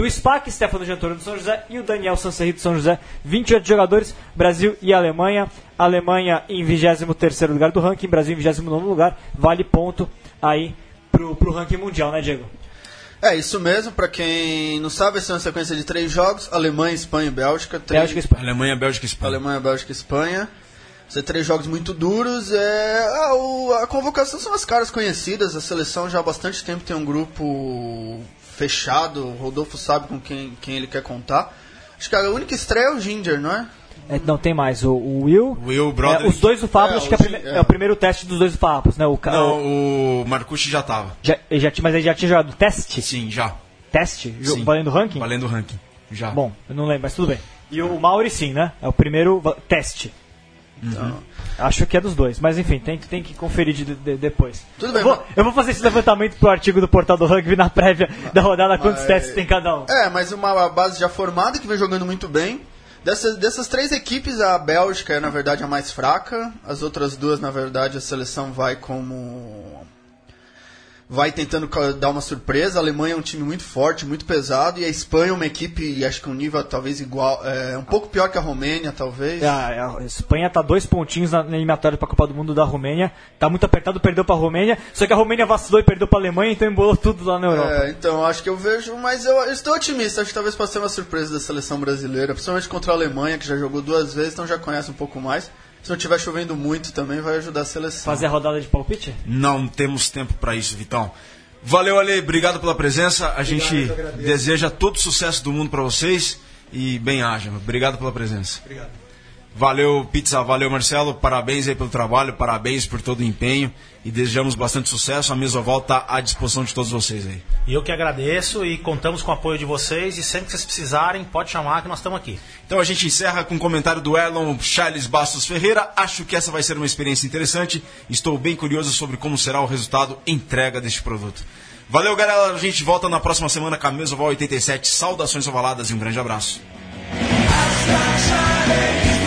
do SPAC, Stefano Giantoro do São José e o Daniel Sancerri do São José. 28 jogadores, Brasil e Alemanha. Alemanha em 23º lugar do ranking, Brasil em 29º lugar. Vale ponto aí pro, pro ranking mundial, né, Diego? É, isso mesmo, pra quem não sabe, essa é uma sequência de três jogos: Alemanha, Espanha e Bélgica. Três- Bélgica e Espanha. Alemanha, Bélgica e Espanha. Alemanha, Bélgica e Espanha. São três jogos muito duros. É, a, o- a convocação são as caras conhecidas. A seleção já há bastante tempo tem um grupo fechado. O Rodolfo sabe com quem, quem ele quer contar. Acho que a única estreia é o Ginger, não é? É, não, tem mais. O, o Will. Will Broderick. É, os dois do Fábio, É, acho que é, o é. é. o primeiro teste dos dois do Fábio, né? O, Não, o Marcucci já tava. já, já, tinha- mas ele já tinha jogado teste? Sim, já. Teste? Sim. Valendo ranking? Valendo o ranking. Já. Bom, eu não lembro, mas tudo bem. E o Mauri sim, né? É o primeiro va- teste. Uhum. Acho que é dos dois, mas enfim, tem, tem que conferir de- de- depois. Tudo bem, eu, vou, mas- eu vou fazer esse levantamento pro artigo do portal do rugby na prévia da rodada, quantos Mas- testes tem cada um. É, mas uma base já formada que vem jogando muito bem. Dessas, dessas três equipes, a Bélgica é na verdade a mais fraca. As outras duas, na verdade, a seleção vai como. Vai tentando dar uma surpresa. A Alemanha é um time muito forte, muito pesado. E a Espanha é uma equipe, acho que um nível talvez igual. É, um pouco pior que a Romênia, talvez. A, a Espanha tá dois pontinhos na, na eliminatória para a Copa do Mundo da Romênia. Tá muito apertado, perdeu para a Romênia. Só que a Romênia vacilou e perdeu para a Alemanha, então embolou tudo lá na Europa. É, então acho que eu vejo, mas eu, eu estou otimista. Acho que talvez possa ser uma surpresa da seleção brasileira, principalmente contra a Alemanha, que já jogou duas vezes, então já conhece um pouco mais. Se não estiver chovendo muito também, vai ajudar a seleção. Fazer a rodada de palpite? Não temos tempo pra isso, Vitão. Valeu, Ale. Obrigado pela presença. A gente deseja todo o sucesso do mundo pra vocês e bem haja. Obrigado pela presença. Obrigado. Valeu, Pizza. Valeu, Marcelo. Parabéns aí pelo trabalho. Parabéns por todo o empenho. E desejamos bastante sucesso. A Mesoval tá à disposição de todos vocês aí. E eu que agradeço e contamos com o apoio de vocês. E sempre que vocês precisarem, pode chamar que nós estamos aqui. Então a gente encerra com um comentário do Erlon Charles Bastos Ferreira. Acho que essa vai ser uma experiência interessante. Estou bem curioso sobre como será o resultado entrega deste produto. Valeu, galera. A gente volta na próxima semana com a Mesoval 87. Saudações ovaladas e um grande abraço. As canções